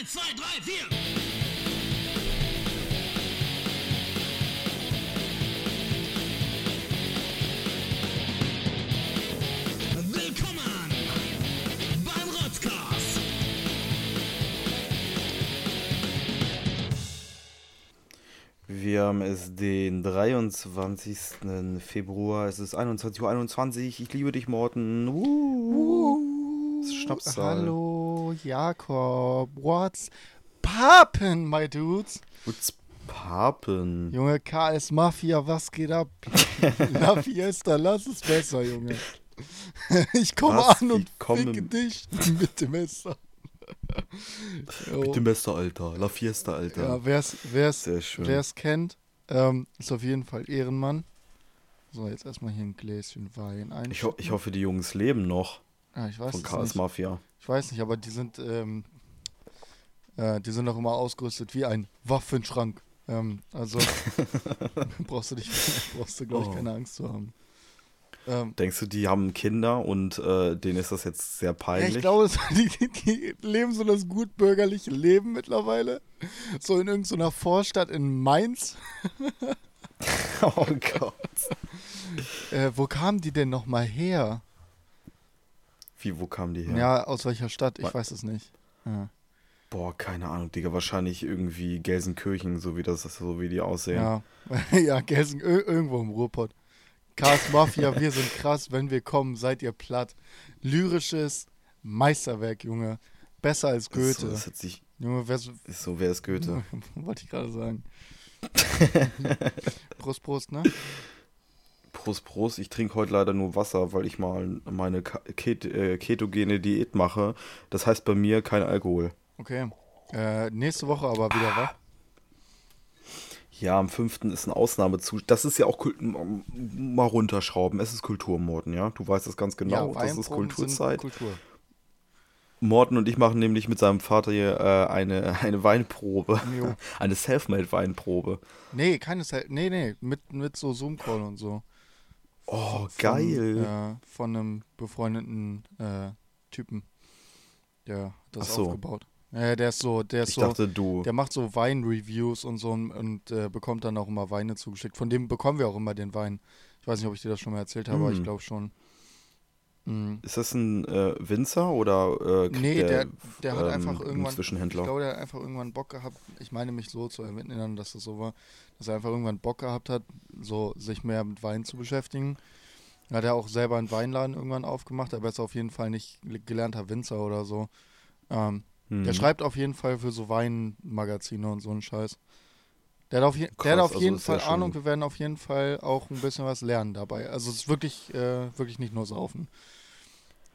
Eins, zwei, drei, vier. Willkommen beim Rotzcast. Wir haben es den 23. Februar. Es ist 21.21 Uhr. 21. Ich liebe dich, Morten. Uh, ist Schnapszahl. Hallo, Jakob. What's poppin', my dudes? Gut's Papen. Junge, KS Mafia, was geht ab? La Fiesta, lass es besser, Junge. Ich komme Was? an und ficke dich mit dem Messer. Mit dem Bester, Alter. La Fiesta, Alter. Ja, wer's, wer's kennt, ähm, ist auf jeden Fall Ehrenmann. So, jetzt erstmal hier ein Gläschen Wein ein. ich, ho ich hoffe, die Jungs leben noch ah, ich weiß von KS nicht. Mafia. Ich weiß nicht, aber die sind, ähm, äh, die sind auch immer ausgerüstet wie ein Waffenschrank. Ähm, also brauchst du dich, brauchst du, glaube ich, Oh. keine Angst zu haben. Ähm, Denkst du, die haben Kinder und äh, denen ist das jetzt sehr ja, peinlich? ich glaube, die, die leben so das gut bürgerliche Leben mittlerweile. So in irgendeiner Vorstadt in Mainz. oh Gott. Äh, wo kamen die denn nochmal her? Wie, wo kamen die Ja. her? aus welcher Stadt? Ich Wa- weiß es nicht. Ja, Boah, keine Ahnung, Digga. Wahrscheinlich irgendwie Gelsenkirchen, so wie das, so wie die aussehen. ja. ja Gelsen, ir- irgendwo im Ruhrpott. Chaos Mafia, wir sind krass, wenn wir kommen, seid ihr platt. Lyrisches Meisterwerk, Junge. Besser als ist so- Goethe. Das hört sich, Junge, wer so, ist so, wer ist Goethe? wollte ich gerade sagen. Prost, Prost, ne? Prost, Prost. Ich trinke heute leider nur Wasser, weil ich mal meine Ket äh, ketogene Diät mache. Das heißt bei mir kein Alkohol. Okay. Äh, nächste Woche aber wieder, wa? Ja, am 5. ist ein Ausnahmezustand. Das ist ja auch Kult mal runterschrauben. Es ist Kulturmorden, ja? Du weißt das ganz genau. das ist Kulturzeit. Kultur. Morten und ich machen nämlich mit seinem Vater hier äh, eine, eine Weinprobe. Jo. eine Selfmade-Weinprobe. Nee, keine Zeit. Nee, nee, mit, mit so Zoom-Call und so. Oh, Von, geil. Äh, von einem befreundeten äh, Typen. Der hat das Ach so. aufgebaut. Ja, der ist so, der ist ich so, dachte, du. der macht so Wein-Reviews und so und, und äh, bekommt dann auch immer Weine zugeschickt. Von dem bekommen wir auch immer den Wein. Ich weiß nicht, ob ich dir das schon mal erzählt habe, aber ich Hm. glaube schon. Mhm. Ist das ein äh, Winzer oder äh, Nee, der, der hat ähm, einfach ein irgendwann. Ich Zwischenhändler? glaube, der hat einfach irgendwann Bock gehabt. Ich meine mich so zu erinnern, dass das so war, dass er einfach irgendwann Bock gehabt hat, so sich mehr mit Wein zu beschäftigen. Hat er auch selber einen Weinladen irgendwann aufgemacht, aber er ist auf jeden Fall nicht gelernter Winzer oder so. Ähm, Mhm. Der schreibt auf jeden Fall für so Weinmagazine und so einen Scheiß. Der hat auf, je der Krass, hat auf also jeden Fall Ahnung, wir werden auf jeden Fall auch ein bisschen was lernen dabei. Also es ist wirklich, äh, wirklich nicht nur saufen.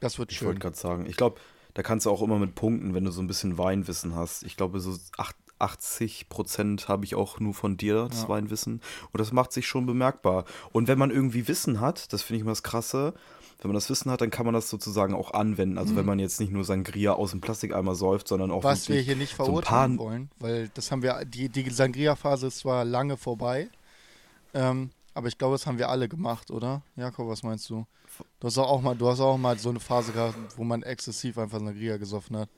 Das wird Ich schön. wollte gerade sagen, ich glaube, da kannst du auch immer mit punkten, wenn du so ein bisschen Weinwissen hast. Ich glaube, so acht- 80 Prozent habe ich auch nur von dir, das Ja. Weinwissen. Und das macht sich schon bemerkbar. Und wenn man irgendwie Wissen hat, das finde ich immer das Krasse, wenn man das Wissen hat, dann kann man das sozusagen auch anwenden. Also wenn man jetzt nicht nur Sangria aus dem Plastikeimer säuft, sondern auch Mhm. Was wir hier nicht so verurteilen paar- wollen, weil das haben wir, die, die Sangria-Phase ist zwar lange vorbei, ähm, aber ich glaube, das haben wir alle gemacht, oder? Jakob, was meinst du? Du hast auch mal, du hast auch mal so eine Phase gehabt, wo man exzessiv einfach Sangria gesoffen hat.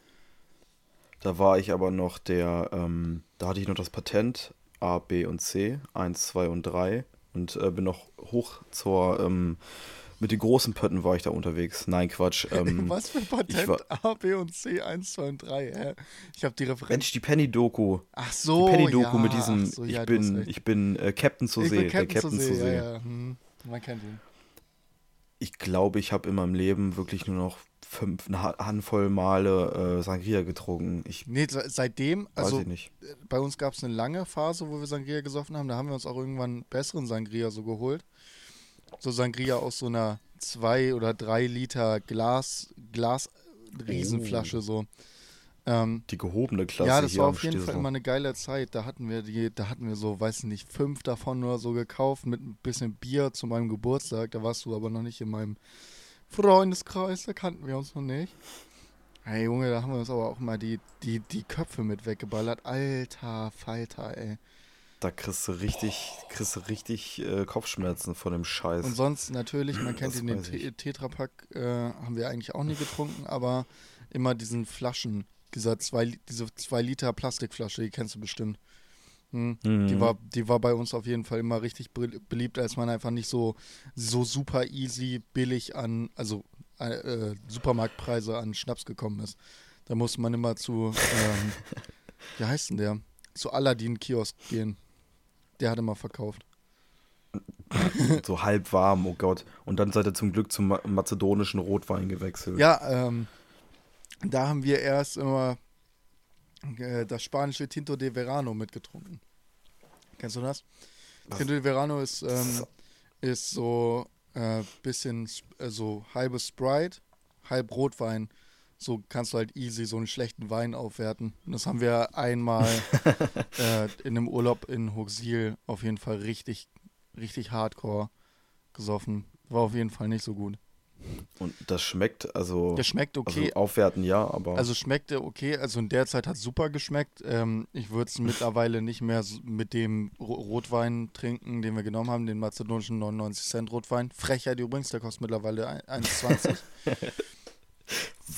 Da war ich aber noch der, ähm, da hatte ich noch das Patent A, B und C, 1, 2 und 3 und äh, bin noch hoch zur, ähm, mit den großen Pötten war ich da unterwegs. Nein, Quatsch. Ähm, was für ich Patent war- A, B und C, 1, 2 und 3, hä? Ich habe die Referenz. Mensch, die Penny-Doku. Ach Die so, Penny-Doku ja, mit diesem, so, ich, ja, hast bin, ich bin äh, Captain zur Ich See, bin der Captain zur See. Ja, ja. Hm. Man kennt ihn. Ich glaube, ich habe in meinem Leben wirklich nur noch fünf, eine Ha- Handvoll Male äh, Sangria getrunken. Ich Nee, se- seitdem, weiß also ich nicht. bei uns gab es eine lange Phase, wo wir Sangria gesoffen haben. Da haben wir uns auch irgendwann besseren Sangria so geholt. So Sangria aus so einer 2 oder 3 Liter Glas, Glas Riesenflasche so. Ähm, Die gehobene Klasse ja, das war auf jeden Fall Stissel. immer eine geile Zeit. Da hatten wir die, da hatten wir so, weiß ich nicht, fünf davon oder so gekauft mit ein bisschen Bier zu meinem Geburtstag. Da warst du aber noch nicht in meinem Freundeskreis, da kannten wir uns noch nicht. Hey Junge, da haben wir uns aber auch mal die, die, die Köpfe mit weggeballert. Alter Falter, ey. Da kriegst du richtig, kriegst du richtig äh, Kopfschmerzen von dem Scheiß. Und sonst natürlich, man kennt Das ihn, den ich. Tetrapack, äh, haben wir eigentlich auch nie getrunken, aber immer diesen Flaschen, dieser zwei, diese 2 Liter Plastikflasche, die kennst du bestimmt. Hm. Die, Mhm. war, die war bei uns auf jeden Fall immer richtig be- beliebt, als man einfach nicht so, so super easy billig an, also äh, äh, Supermarktpreise an Schnaps gekommen ist. Da musste man immer zu, ähm, wie heißt denn der? Zu Aladdin-Kiosk gehen. Der hat immer verkauft. So halb warm, oh Gott. Und dann seid ihr zum Glück zum ma mazedonischen Rotwein gewechselt. Ja, ähm, da haben wir erst immer äh, das spanische Tinto de Verano mitgetrunken. Kennst du das? Tinto de Verano ist, ähm, ist so äh, bisschen s- äh, so halbes Sprite, halb Rotwein. So kannst du halt easy so einen schlechten Wein aufwerten. Und das haben wir einmal äh, in einem Urlaub in Hochsiel auf jeden Fall richtig, richtig hardcore gesoffen. War auf jeden Fall nicht so gut. Und das schmeckt, also, Der schmeckt okay, also aufwerten ja, aber Also schmeckte okay, also in der Zeit hat es super geschmeckt. Ähm, ich würde es mittlerweile nicht mehr mit dem Ro Rotwein trinken, den wir genommen haben, den mazedonischen 99 Cent Rotwein. Frechheit übrigens, der kostet mittlerweile ein- 1,20.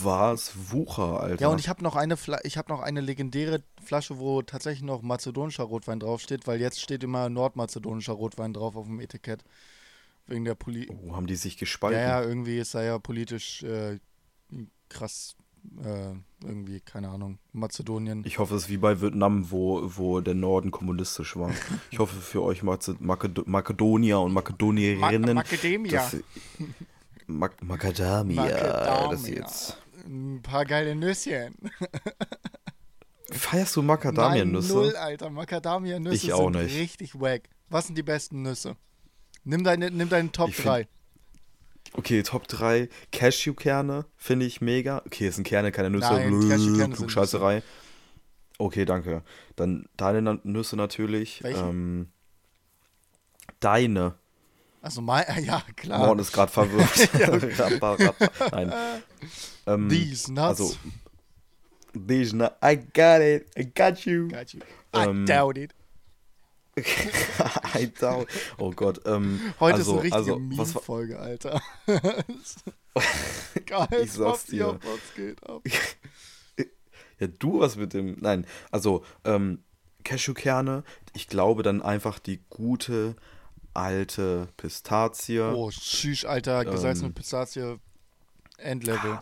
war es Wucher, Alter. ja, und ich habe noch eine Fla ich habe noch eine legendäre Flasche, wo tatsächlich noch mazedonischer Rotwein draufsteht, weil jetzt steht immer nordmazedonischer Rotwein drauf auf dem Etikett. Wegen der Poli oh, haben die sich gespalten? Ja, ja, irgendwie ist er ja politisch äh, krass, äh, irgendwie, keine Ahnung, Mazedonien. Ich hoffe, es ist wie bei Vietnam, wo, wo der Norden kommunistisch war. Ich hoffe für euch Maze- Makedo Makedonier und Makedonierinnen. Macadamia. dass sie- Mac Macadamia, Macadamia. dass sie jetzt. Ein paar geile Nüsschen. Feierst du Macadamiennüsse? Nein, null, Alter. Macadamia-Nüsse Ich auch sind nicht. richtig wack. Was sind die besten Nüsse? Nimm deine, nimm deinen Top Ich find- 3. Okay, Top 3. Cashewkerne finde ich mega. Okay, es sind Kerne, keine Nüsse. Nein, Klugscheißerei. Okay, danke. Dann deine Nüsse natürlich. Welche? Ähm, deine. Also, mein, ja, klar. Morten ist gerade verwirrt. rappa, rappa. Nein. Ähm, These nuts. Also, these nuts. I got it. I got you. Got you. I ähm, doubt it. Oh Gott. Ähm, Heute also, ist eine richtige also, Meme-Folge, Alter. Geil, Ich sag's dir. Was geht ab. Ja, du was mit dem. Nein, also ähm, Cashewkerne, ich glaube dann einfach die gute alte Pistazie. Oh, tschüss, Alter. Gesalzene Ähm, Pistazie. Endlevel.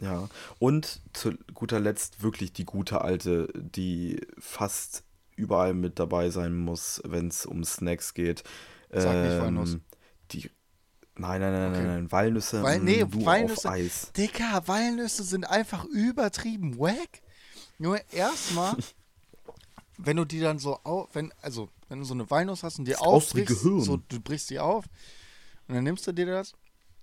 Ja. Und zu guter Letzt wirklich die gute alte, die fast überall mit dabei sein muss, wenn es um Snacks geht. Sag nicht Walnuss. Die. Nein, nein, nein, Okay. nein, nein. Walnüsse, Weil, nee, nur Walnüsse. auf Eis. Dicker, Walnüsse sind einfach übertrieben wack. Nur erstmal, wenn du die dann so auf, wenn, also, wenn du so eine Walnuss hast und die wie aufbrichst, so, du brichst die auf und dann nimmst du dir das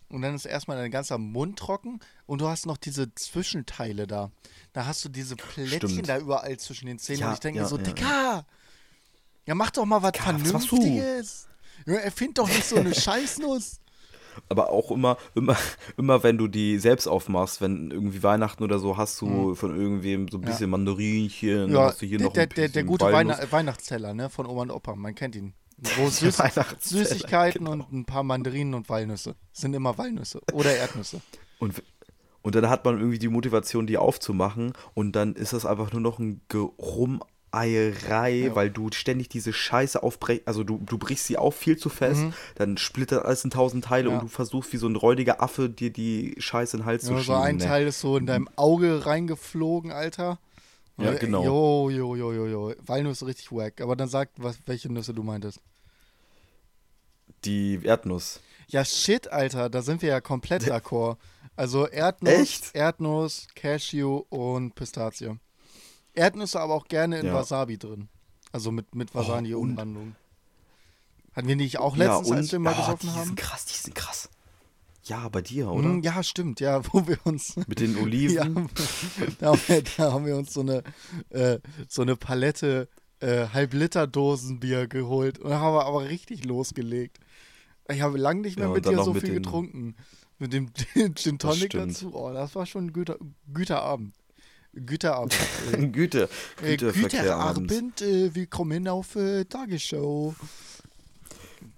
und dann ist erstmal dein ganzer Mund trocken und du hast noch diese Zwischenteile da. Da hast du diese Plättchen Stimmt. da überall zwischen den Zähnen Ja, und ich denke ja, mir so, ja, Dicker, ja mach doch mal was Dicker, was? Vernünftiges. Ja, erfind doch nicht so eine Scheißnuss. Aber auch immer, immer, immer wenn du die selbst aufmachst, wenn irgendwie Weihnachten oder so, hast du von irgendwem so ein bisschen Mandarinchen, Ja, hast du hier der, noch der, ein der, der bisschen gute. Weihna Weihnachtsteller, ne, von Oma und Opa, man kennt ihn. Wo Süß Süßigkeiten genau. und ein paar Mandarinen und Walnüsse. Sind immer Walnüsse oder Erdnüsse. Und, und dann hat man irgendwie die Motivation, die aufzumachen und dann ist das einfach nur noch ein Gerumeierei, Ja. weil du ständig diese Scheiße aufbrechst, also du, du brichst sie auf viel zu fest, dann splittert alles in tausend Teile Mhm. Ja. und du versuchst wie so ein räudiger Affe dir die Scheiße in den Hals Ja, zu so schieben. ein ne? Teil ist so in deinem Auge reingeflogen, Alter. Ja, Und, genau. Jo, jo, jo, jo, jo. Walnuss richtig wack. Aber dann sag, was, welche Nüsse du meintest. Die Erdnuss. Ja, shit, Alter, da sind wir ja komplett d'accord. Also Erdnuss, Echt? Erdnuss, Cashew und Pistazie. Erdnüsse aber auch gerne in Ja. Wasabi drin. Also mit, mit Oh, und- Wasabi-Umwandlung. Hatten wir nicht auch letztens, als wir mal Ah, gesoffen die haben? sind krass, die sind krass. Ja, bei dir, oder? Mm, Ja, stimmt, ja, wo wir uns. Mit den Ja, Oliven. da, haben wir, da haben wir uns so eine, äh, so eine Palette äh, Halb-Liter-Dosenbier geholt und haben wir aber richtig losgelegt. Ich habe lange nicht mehr Ja, mit dir so mit viel den- getrunken. Mit dem Gin Tonic dazu. Oh, das war schon ein Abend. Güterabend. äh, Güte, äh, Güterverkehrabend. Güterabend. Äh, willkommen auf äh, Tagesschau.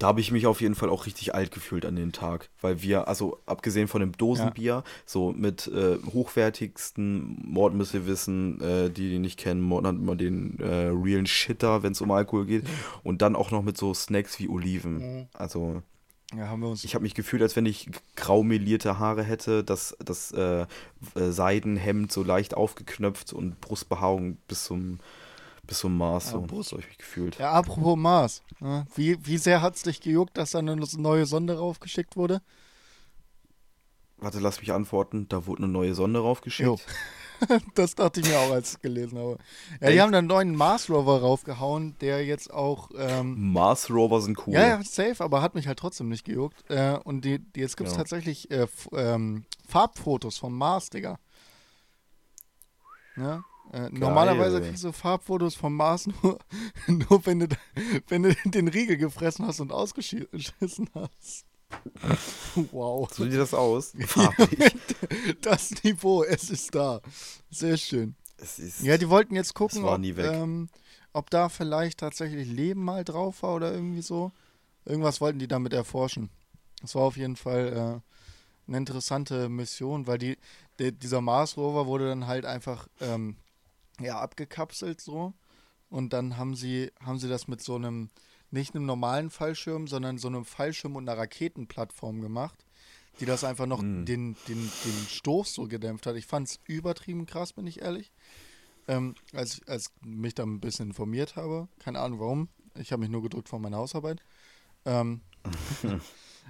Da habe ich mich auf jeden Fall auch richtig alt gefühlt an den Tag, weil wir, also abgesehen von dem Dosenbier, so mit äh, hochwertigsten, Mord müsst ihr wissen, äh, die den nicht kennen, Mord hat immer den äh, realen Shitter, wenn es um Alkohol geht. Und dann auch noch mit so Snacks wie Oliven. Also Ja, haben wir uns. ich habe mich gefühlt, als wenn ich grau melierte Haare hätte, das, das äh, Seidenhemd so leicht aufgeknöpft und Brustbehaarung bis zum, bis zum Maß. So, Brust- so habe ich mich gefühlt. ja, apropos Mars. Ne? Wie, wie sehr hat es dich gejuckt, dass da eine neue Sonde raufgeschickt wurde? Warte, lass mich antworten. Da wurde eine neue Sonde raufgeschickt. Jo. Das dachte ich mir auch, als ich es gelesen habe. Ja, die Echt? haben einen neuen Mars Rover raufgehauen, der jetzt auch. Ähm, Mars Rover sind cool. Ja, ja, safe, aber hat mich halt trotzdem nicht gejuckt. Äh, und die, die, jetzt gibt es Ja. tatsächlich äh, ähm, Farbfotos vom Mars, Digga. Ja? Äh, normalerweise kriegst du Farbfotos vom Mars nur, nur wenn, du, wenn du den Riegel gefressen hast und ausgeschissen hast. Wow. So sieht das aus. Farbig. Das Niveau, es ist da. Sehr schön. es ist, Ja, die wollten jetzt gucken, ob, ähm, ob da vielleicht tatsächlich Leben mal drauf war oder irgendwie so. Irgendwas wollten die damit erforschen. Das war auf jeden Fall äh, eine interessante Mission, weil die, der, dieser Mars Rover wurde dann halt einfach ähm, ja, abgekapselt so. Und dann haben sie, haben sie das mit so einem, nicht einem normalen Fallschirm, sondern so einem Fallschirm und einer Raketenplattform gemacht, die das einfach noch Mm. den, den, den Stoß so gedämpft hat. Ich fand es übertrieben krass, bin ich ehrlich. Ähm, als, als mich da ein bisschen informiert habe. Keine Ahnung warum. Ich habe mich nur gedrückt von meiner Hausarbeit. Ähm,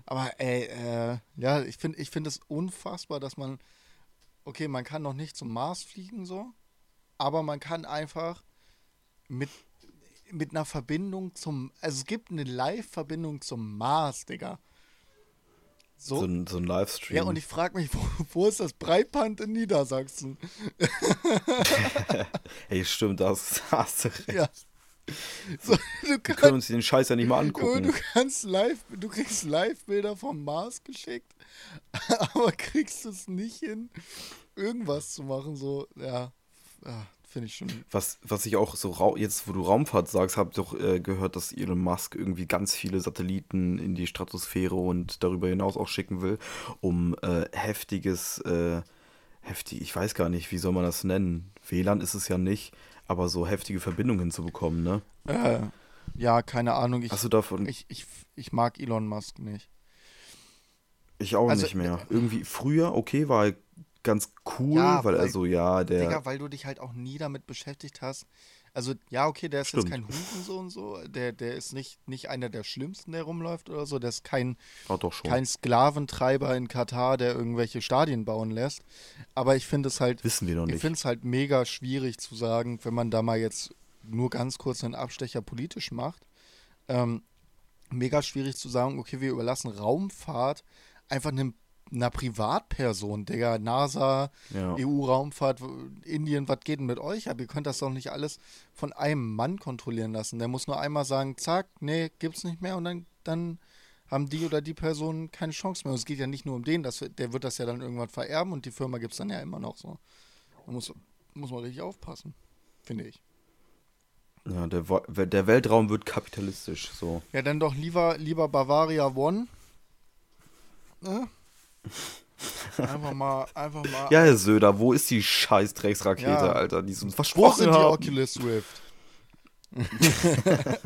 aber ey, äh, ja, ich finde ich find es unfassbar, dass man, okay, man kann noch nicht zum Mars fliegen so, aber man kann einfach mit, mit einer Verbindung zum, also es gibt eine Live-Verbindung zum Mars, Digga. So, so, ein, so ein Livestream. ja, und ich frage mich, wo, wo ist das Breitband in Niedersachsen? Hey, stimmt, das hast du recht. Ja. So, du Wir können kannst, uns den Scheiß ja nicht mal du, du angucken. kannst live, du kriegst Live-Bilder vom Mars geschickt, aber kriegst es nicht hin, irgendwas zu machen, so, ja, ja finde ich schon. Was, was ich auch so, jetzt wo du Raumfahrt sagst, habe ich doch äh, gehört, dass Elon Musk irgendwie ganz viele Satelliten in die Stratosphäre und darüber hinaus auch schicken will, um äh, heftiges, äh, heftig, ich weiß gar nicht, wie soll man das nennen? WLAN ist es ja nicht, aber so heftige Verbindungen hinzubekommen, ne? Äh, ja, keine Ahnung, ich, Hast du davon? ich, ich, ich mag Elon Musk nicht. Ich auch Also, nicht mehr. Irgendwie früher, okay, war er ganz cool, Ja, weil weil- so, ja, der. Digga, weil du dich halt auch nie damit beschäftigt hast. Also, ja, okay, der ist Stimmt. jetzt kein Hurensohn so. Der, der ist nicht, nicht einer der Schlimmsten, der rumläuft oder so. Der ist kein, Ah, kein Sklaventreiber in Katar, der irgendwelche Stadien bauen lässt. Aber ich finde es halt, Wissen wir noch ich nicht. finde es halt mega schwierig zu sagen, wenn man da mal jetzt nur ganz kurz einen Abstecher politisch macht. Ähm, mega schwierig zu sagen, okay, wir überlassen Raumfahrt einfach einem, einer Privatperson, Digga, NASA, Ja. EU-Raumfahrt, Indien, was geht denn mit euch ab? Ihr könnt das doch nicht alles von einem Mann kontrollieren lassen. Der muss nur einmal sagen, zack, nee, gibt's nicht mehr und dann, dann haben die oder die Personen keine Chance mehr. Und es geht ja nicht nur um den, das, der wird das ja dann irgendwann vererben und die Firma gibt's dann ja immer noch so. Da muss, muss man richtig aufpassen, finde ich. Ja, der, der Weltraum wird kapitalistisch, so. Ja, dann doch lieber, lieber Bavaria One. Ne? Einfach mal, einfach mal. Ja, Herr Söder, wo ist die scheiß Drecksrakete, Ja. Alter, die uns Wo versprochen sind die haben? Oculus Rift?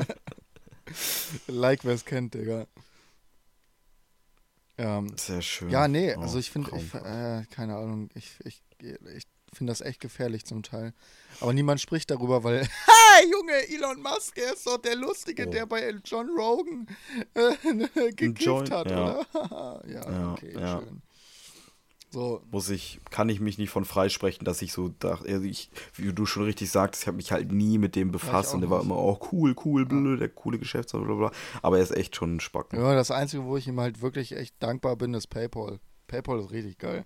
like, wer es kennt, Digga. Ähm, Sehr schön. ja, nee, Oh, also ich finde, Raumfahrt. äh, keine Ahnung, ich, ich, ich finde das echt gefährlich zum Teil. Aber niemand spricht darüber, weil, ha, Junge, Elon Musk, er ist doch der Lustige, Oh. der bei John Rogan äh, gekifft John- hat, ja. oder? ja, Ja, okay, ja. schön. So, muss ich, kann ich mich nicht von freisprechen, dass ich so dachte, also ich, wie du schon richtig sagst, ich habe mich halt nie mit dem befasst auch und der war immer, oh cool, cool, blöd, der coole Geschäftsmann, bla bla. Aber er ist echt schon ein Spacken. Ja, das Einzige, wo ich ihm halt wirklich echt dankbar bin, ist PayPal. PayPal ist richtig geil.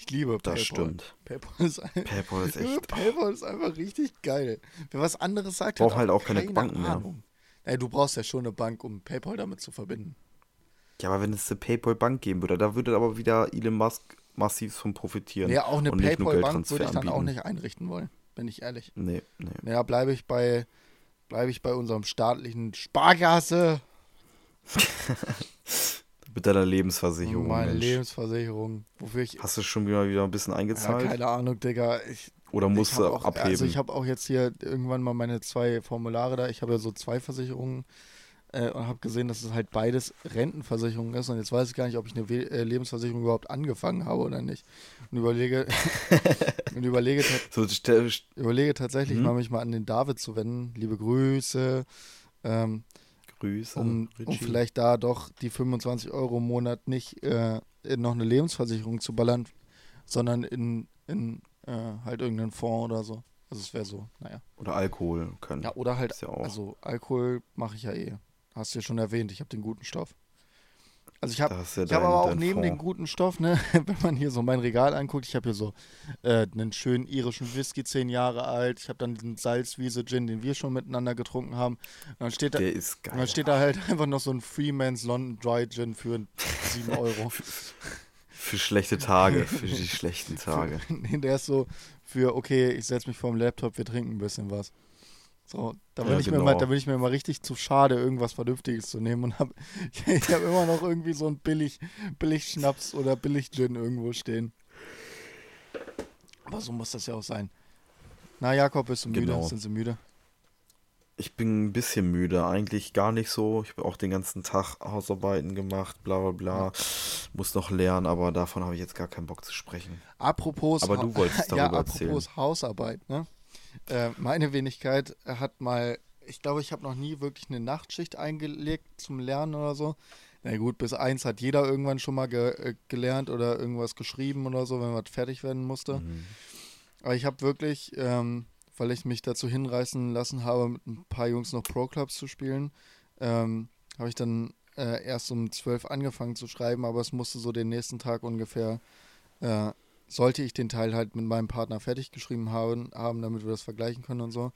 Ich liebe PayPal. das stimmt. PayPal ist, ein, PayPal ist echt. PayPal ist einfach richtig geil. Wer was anderes sagt, Braucht halt auch keine keine Banken mehr. Ey, du brauchst ja schon eine Bank, um PayPal damit zu verbinden. Ja, aber wenn es eine PayPal-Bank geben würde, da würde aber wieder Elon Musk massiv von profitieren. Ja, auch eine PayPal-Bank würde ich dann auch anbieten. nicht einrichten wollen, bin ich ehrlich. Nee, nee. Ja, bleibe ich bei bleibe ich bei unserem staatlichen Sparkasse. Mit deiner Lebensversicherung. Meine Mensch. Lebensversicherung, wofür ich. Hast du schon wieder, wieder ein bisschen Ja, eingezahlt? keine Ahnung, Digga. Ich, Oder musst ich du auch, abheben? Also ich habe auch jetzt hier irgendwann mal meine zwei Formulare da. Ich habe ja so zwei Versicherungen äh, und habe gesehen, dass es halt beides Rentenversicherung ist. Und jetzt weiß ich gar nicht, ob ich eine We äh, Lebensversicherung überhaupt angefangen habe oder nicht. Und überlege, und überlege, so, überlege tatsächlich Mhm. mal, mich mal an den David zu wenden. Liebe Grüße. Ähm, Grüße. um, um vielleicht da doch die 25 Euro im Monat nicht äh, in noch eine Lebensversicherung zu ballern, sondern in, in äh, halt irgendeinen Fonds oder so. Also es wäre so, naja. Oder Alkohol können. Ja, oder halt, ja also Alkohol mache ich ja eh. Hast du ja schon erwähnt, ich habe den guten Stoff. Also ich habe ja ich dein- aber auch neben den Fond. guten Stoff, ne, wenn man hier so mein Regal anguckt, ich habe hier so äh, einen schönen irischen Whisky, zehn Jahre alt. Ich habe dann diesen Salzwiese-Gin, den wir schon miteinander getrunken haben. Und dann steht da, Der ist und geil. dann steht da halt einfach noch so ein Freeman's London Dry Gin für 7 Euro. Für schlechte Tage, für die schlechten Tage. nee, der ist so für, okay, ich setze mich vorm Laptop, wir trinken ein bisschen was. So, da bin, Ja, ich, mir genau. mal, da bin ich mir mal richtig zu schade, irgendwas Vernünftiges zu nehmen und habe ich habe immer noch irgendwie so ein billig, billig Schnaps oder billig Gin irgendwo stehen. Aber so muss das ja auch sein. Na, Jakob, bist du müde? Genau. Sind sie müde? Ich bin ein bisschen müde, eigentlich gar nicht so. Ich habe auch den ganzen Tag Hausarbeiten gemacht, bla bla bla. Muss noch lernen, aber davon habe ich jetzt gar keinen Bock zu sprechen. Apropos, Aber du wolltest ja, darüber apropos erzählen. Hausarbeit, ne? Äh, meine Wenigkeit hat mal, ich glaube, ich habe noch nie wirklich eine Nachtschicht eingelegt zum Lernen oder so. Na gut, bis eins hat jeder irgendwann schon mal ge äh, gelernt oder irgendwas geschrieben oder so, wenn was fertig werden musste. Mhm. Aber ich habe wirklich, ähm, weil ich mich dazu hinreißen lassen habe, mit ein paar Jungs noch Pro-Clubs zu spielen, ähm, habe ich dann äh, erst um 12 angefangen zu schreiben, aber es musste so den nächsten Tag ungefähr, äh, sollte ich den Teil halt mit meinem Partner fertig geschrieben haben, haben, damit wir das vergleichen können und so.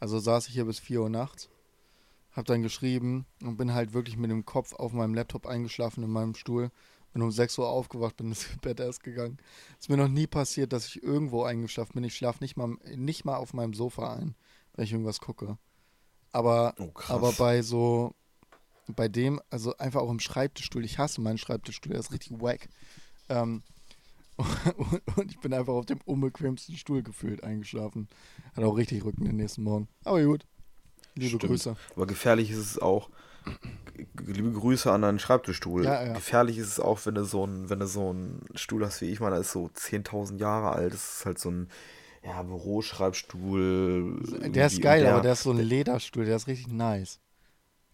Also saß ich hier bis 4 Uhr nachts, habe dann geschrieben und bin halt wirklich mit dem Kopf auf meinem Laptop eingeschlafen in meinem Stuhl. Bin um 6 Uhr aufgewacht, bin ins Bett erst gegangen. Ist mir noch nie passiert, dass ich irgendwo eingeschlafen bin. Ich schlafe nicht mal, nicht mal auf meinem Sofa ein, wenn ich irgendwas gucke. Aber, Oh, aber bei so, bei dem, also einfach auch im Schreibtischstuhl, ich hasse meinen Schreibtischstuhl, der ist richtig wack. Ähm, und, und ich bin einfach auf dem unbequemsten Stuhl gefühlt eingeschlafen. Hat auch richtig Rücken den nächsten Morgen. Aber gut. Liebe Stimmt. Grüße. Aber gefährlich ist es auch. Liebe Grüße an deinen Schreibtischstuhl. Ja, ja. Gefährlich ist es auch, wenn du so einen, wenn du so einen Stuhl hast wie ich, meine, der ist so 10.000 Jahre alt. Das ist halt so ein ja, Büroschreibstuhl. Der ist geil, Und aber der ist so ein Lederstuhl, der ist richtig nice.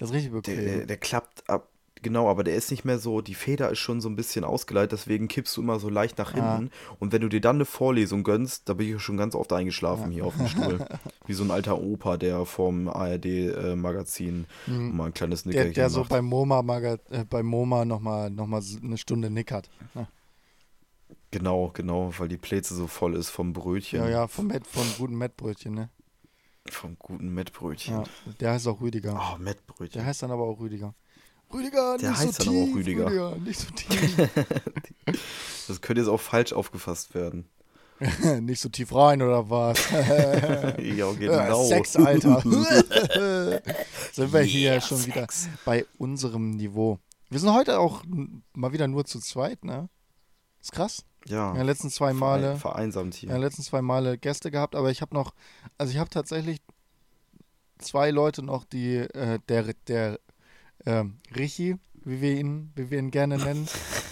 Der ist richtig der, bequem. der, der klappt ab. Genau, aber der ist nicht mehr so, die Feder ist schon so ein bisschen ausgeleitet, deswegen kippst du immer so leicht nach Ah. hinten. Und wenn du dir dann eine Vorlesung gönnst, da bin ich schon ganz oft eingeschlafen hier auf dem Stuhl. Wie so ein alter Opa, der vom ARD-Magazin mal ein kleines Mhm. der, Nickerchen der so beim MoMA, äh, beim MoMA nochmal noch mal eine Stunde nickert. Ja, Genau, genau, weil die Plätze so voll ist vom Brötchen. ja, ja vom, Met, vom guten Mettbrötchen, ne? Vom guten Mettbrötchen. Ja, der heißt auch Rüdiger. Oh, Mettbrötchen. Der heißt dann aber auch Rüdiger. Rüdiger, Der nicht heißt so dann aber auch tief, Rüdiger. nicht so tief. Das könnte jetzt auch falsch aufgefasst werden. nicht so tief rein, oder was? ja, genau. Sex, Alter. Sind wir hier schon wieder bei unserem Niveau. Wir sind heute auch mal wieder nur zu zweit, ne? Ist krass. Ja, In den letzten zwei Male. verein- vereinsamt hier. Ja, letzten zwei Male Gäste gehabt, aber ich habe noch, also ich habe tatsächlich zwei Leute noch, die äh, der der ähm, Richi, wie wir ihn, wie wir ihn gerne nennen,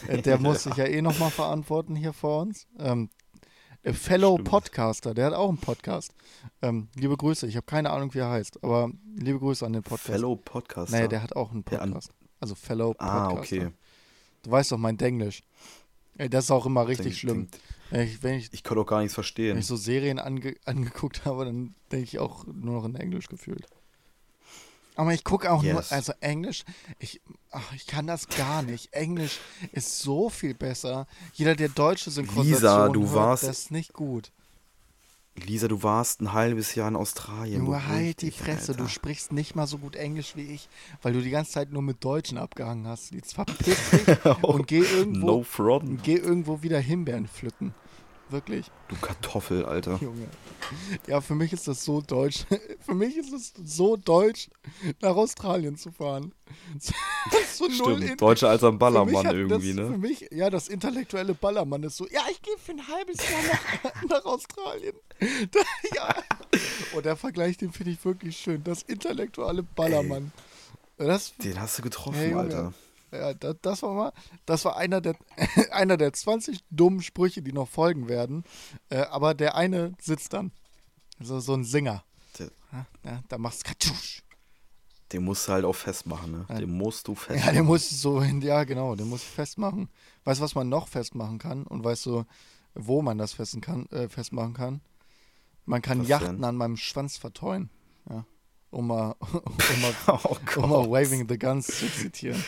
äh, der muss sich ja eh noch mal verantworten hier vor uns. Ähm, äh, Fellow Stimmt. Podcaster, der hat auch einen Podcast. Ähm, liebe Grüße, ich habe keine Ahnung, wie er heißt, aber liebe Grüße an den Podcast. Fellow Podcaster. Naja, der hat auch einen Podcast. also Fellow ah, Podcaster. okay. Du weißt doch mein Denglisch. Ey, das ist auch immer richtig Denk- schlimm. denk- Wenn ich, wenn ich Ich konnte auch gar nichts wenn verstehen. ich so Serien ange angeguckt habe, dann denke ich auch nur noch in Englisch gefühlt. Aber ich gucke auch nur, Yes. also Englisch, ich, ach, ich kann das gar nicht. Englisch ist so viel besser. Jeder, der deutsche Synchronisation Lisa, du hört, warst- das ist nicht gut. Lisa, du warst ein halbes Jahr in Australien. Nur halt die Fresse, du Alter. sprichst nicht mal so gut Englisch wie ich, weil du die ganze Zeit nur mit Deutschen abgehangen hast. Jetzt verpiss dich und geh irgendwo, No geh irgendwo wieder Himbeeren pflücken. Wirklich. Du Kartoffel, Alter. Junge. Ja, für mich ist das so deutsch. Für mich ist es so deutsch, nach Australien zu fahren. so Stimmt, Deutscher als ein für Ballermann irgendwie, das, Für ne? mich, ja, das intellektuelle Ballermann ist so, ja, ich gehe für ein halbes Jahr nach, nach Australien. Da, ja. Und der Vergleich, den finde ich wirklich schön. Das intellektuelle Ballermann. Das, Den hast du getroffen, Hey. Alter. Ja, das, das war mal, das war einer der, einer der 20 dummen Sprüche, die noch folgen werden. Äh, aber der eine sitzt dann. Also so ein Singer. Der- Ja, da machst du Katschusch. Den musst du halt auch festmachen, ne? Den musst du festmachen. Ja, den muss ich so, ja genau, den muss ich festmachen. Weißt du, was man noch festmachen kann? Und weißt du, wo man das festen kann, äh, festmachen kann? Man kann Was Yachten denn? an meinem Schwanz verteuen. Ja. Um mal, um mal, Oh um mal. Waving the Guns zu zitieren.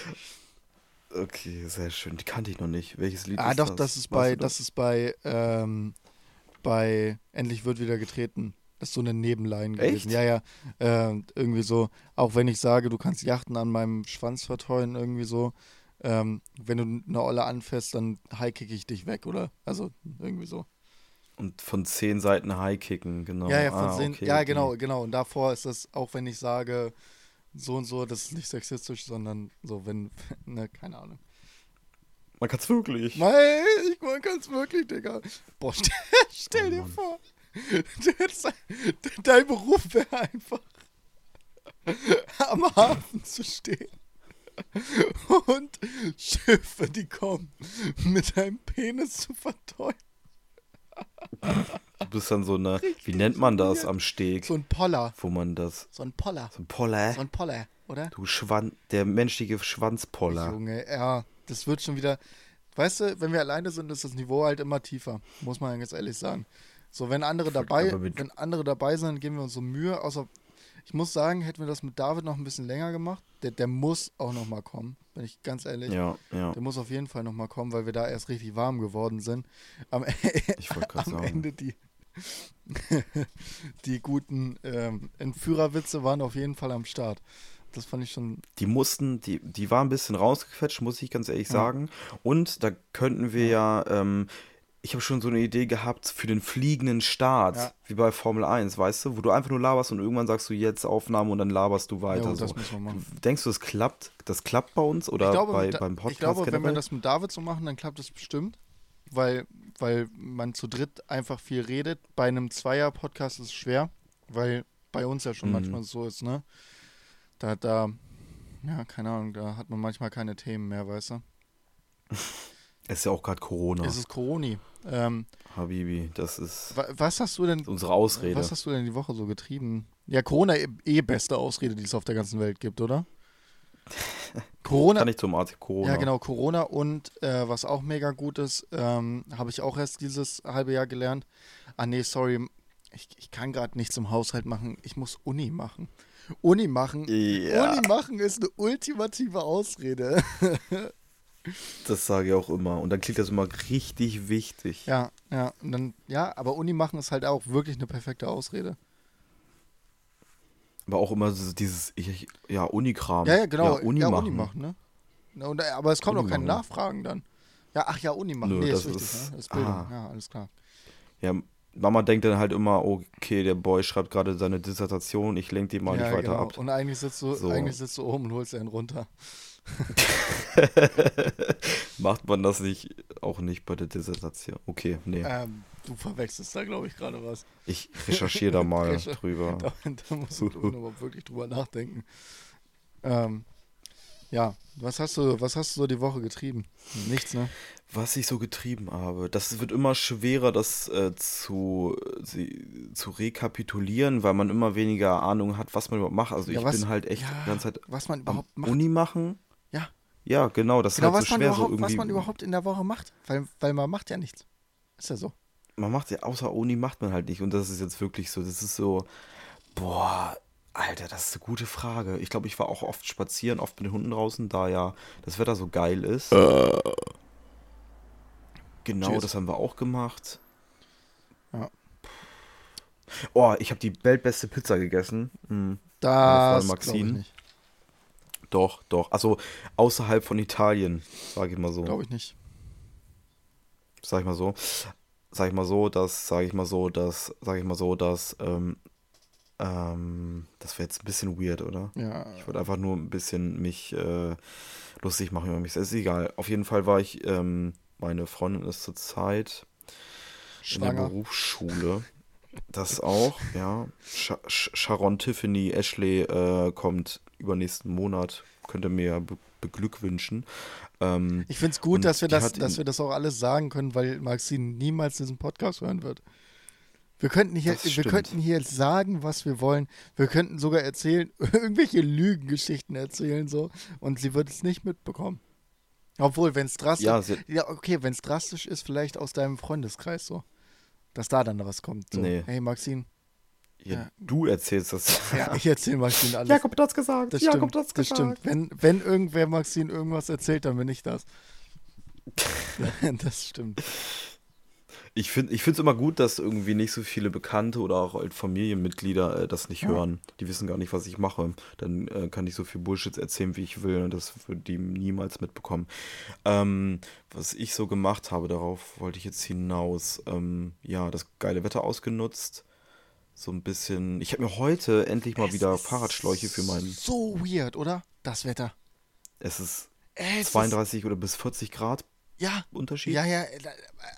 Okay, sehr schön. Die kannte ich noch nicht. Welches Lied Ah, ist doch, das? das ist bei, das ist bei, ähm, bei Endlich wird wieder getreten. Das ist so eine Nebenline gewesen. Echt? Ja, ja. Äh, irgendwie so, auch wenn ich sage, du kannst Yachten an meinem Schwanz verteuen, irgendwie so. Ähm, wenn du eine Olle anfährst, dann highkick ich dich weg, oder? Also irgendwie so. Und von zehn Seiten Highkicken, genau. Ja, ja, von ah, Sinn. okay, ja, die- genau, genau. Und davor ist das, auch wenn ich sage, so und so, das ist nicht sexistisch, sondern so, wenn, ne, keine Ahnung. Man kann's wirklich. Nein, ich man kann's wirklich, Digga. Boah, stell, stell Oh, dir Mann. vor, dein Beruf wäre einfach, am Hafen zu stehen. Und Schiffe, die kommen, mit deinem Penis zu verteuen. Du bist dann so eine, wie nennt man das am Steg? So ein Poller. Wo man das, So ein Poller. so ein Poller. So ein Poller, oder? Du Schwan, der menschliche Schwanzpoller. Junge, ja, das wird schon wieder. Weißt du, wenn wir alleine sind, ist das Niveau halt immer tiefer, muss man ganz ehrlich sagen. So, wenn andere dabei, wenn andere dabei sind, geben wir uns so Mühe. Außer, ich muss sagen, hätten wir das mit David noch ein bisschen länger gemacht, der, der muss auch noch mal kommen, bin ich ganz ehrlich. Ja, ja. Der muss auf jeden Fall noch mal kommen, weil wir da erst richtig warm geworden sind. Am, gerade am. Ende die, die guten ähm, Entführerwitze waren auf jeden Fall am Start. Das fand ich schon Die mussten, die, die war ein bisschen rausgequetscht, muss ich ganz ehrlich Ja. sagen. Und da könnten wir ja, ähm, ich habe schon so eine Idee gehabt für den fliegenden Start, Ja. wie bei Formel 1, weißt du, wo du einfach nur laberst und irgendwann sagst du jetzt Aufnahme und dann laberst du weiter. Ja, so. Denkst du, das klappt? Das klappt bei uns oder glaube, bei, da- beim Podcast ich glaube wenn wir generell? das mit David so machen, dann klappt das bestimmt. Weil, weil man zu dritt einfach viel redet. Bei einem Zweier-Podcast ist es schwer, weil bei uns ja schon Mhm. manchmal so ist, ne? Da, da, ja, keine Ahnung, da hat man manchmal keine Themen mehr, weißt du? Es ist ja auch gerade Corona, Es ist Coroni. Ähm, Habibi. Das ist wa- was hast du denn, unsere Ausrede. was hast du denn die Woche so getrieben? Ja, Corona eh, eh beste Ausrede, die es auf der ganzen Welt gibt, oder? Corona, Kann ich zum Arzt Corona. Ja, genau, Corona und äh, was auch mega gut ist, ähm, habe ich auch erst dieses halbe Jahr gelernt. Ah, nee, sorry, ich, ich kann gerade nichts im Haushalt machen. Ich muss Uni machen. Uni machen. Ja, Uni machen ist eine ultimative Ausrede. das sage ich auch immer. Und dann klingt das immer richtig wichtig. ja, ja, und dann, ja, aber Uni machen ist halt auch wirklich eine perfekte Ausrede. Aber auch immer so dieses, ich, ja, Unikram. Ja, ja, genau. Ja, Uni ja, machen. Uni machen, ne? Na, Und, aber es kommen Uni auch keine machen. Nachfragen dann. Ja, ach ja, Uni machen. Nö, nee, ist das wichtig, ist- ne? Das ist Bildung. ah. Ja, alles klar. Ja, Mama denkt dann halt immer, okay, der Boy schreibt gerade seine Dissertation, ich lenke den mal ja, nicht weiter genau. ab. Und eigentlich sitzt du, So. eigentlich sitzt du oben und holst einen runter. Macht man das nicht, auch nicht bei der Dissertation? Okay, nee. Ähm, du verwechselst da, glaube ich, gerade was. Ich recherchiere da mal drüber. Da, da musst du glaub ich, noch mal wirklich drüber nachdenken. Ähm, ja, was hast du, was hast du so die Woche getrieben? Nichts, ne? Was ich so getrieben habe, das wird immer schwerer, das äh, zu, sie, zu rekapitulieren, weil man immer weniger Ahnung hat, was man überhaupt macht. Also Ja, ich was- bin halt echt ja, die ganze Zeit Was man überhaupt macht. Uni machen. Ja. Genau, das genau, ist halt was so man, schwer, so irgendwie. was man überhaupt in der Woche macht. Weil, weil man macht ja nichts. Ist ja so. man macht ja, außer Uni macht man halt nicht. Und das ist jetzt wirklich so, das ist so, boah, Alter, das ist eine gute Frage. Ich glaube, ich war auch oft spazieren, oft mit den Hunden draußen, da ja das Wetter so geil ist. Genau, Cheers. das haben wir auch gemacht. Ja. Oh, ich habe die weltbeste Pizza gegessen. Hm, Das Freundin glaube ich Maxine. nicht. Doch, doch. Also außerhalb von Italien, sage ich mal so. Glaube ich nicht. Sag ich mal so. sag ich mal so, dass, sag ich mal so, dass, sag ich mal so, dass, ähm, ähm, das wäre jetzt ein bisschen weird, oder? Ja. Ich wollte einfach nur ein bisschen mich äh, lustig machen über mich. Es ist egal. Auf jeden Fall war ich, ähm, meine Freundin ist zurzeit in der. Berufsschule. Das auch, ja. Sh- Sharon Tiffany Ashley äh, kommt übernächsten Monat. Könnt ihr mir be beglückwünschen. Ähm, Ich finde es gut, dass wir das, dass wir das auch alles sagen können, weil Maxine niemals diesen Podcast hören wird. Wir könnten hier, wir könnten hier jetzt sagen, was wir wollen. Wir könnten sogar erzählen, irgendwelche Lügengeschichten erzählen so, und sie wird es nicht mitbekommen. Obwohl, wenn es drastisch, Ja, ja, okay, wenn es drastisch ist, vielleicht aus deinem Freundeskreis so, dass da dann was kommt. So, Nee. hey Maxine, ja, Ja. Du erzählst das. ja, ich erzähle Maxine alles. Jakob hat das gesagt. das Jakob stimmt, hat das das gesagt. stimmt. Wenn, wenn irgendwer Maxine irgendwas erzählt, dann bin ich das. das stimmt. Ich finde es immer gut, dass irgendwie nicht so viele Bekannte oder auch Familienmitglieder äh, das nicht hören. Die wissen gar nicht, was ich mache. Dann äh, kann ich so viel Bullshit erzählen, wie ich will und das würden die niemals mitbekommen. Ähm, was ich so gemacht habe, darauf wollte ich jetzt hinaus. Ähm, ja, das geile Wetter ausgenutzt. So ein bisschen. Ich habe mir heute endlich mal Es wieder ist Fahrradschläuche für meinen. So weird, oder? Das Wetter. Es ist Es 32 oder bis 40 Grad Ist, ja, Unterschied. ja, ja.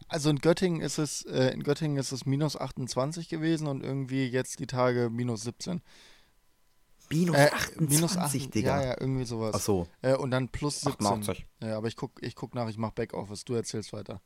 Also in Göttingen ist es, äh, in Göttingen ist es minus 28 gewesen und irgendwie jetzt die Tage minus 17. Minus Äh, 28, minus 8, Digga. Ja, ja, irgendwie sowas. Ach so. Äh, und dann plus 17. 88. Ja, aber ich guck, ich guck nach, ich mach Backoffice. Du erzählst weiter.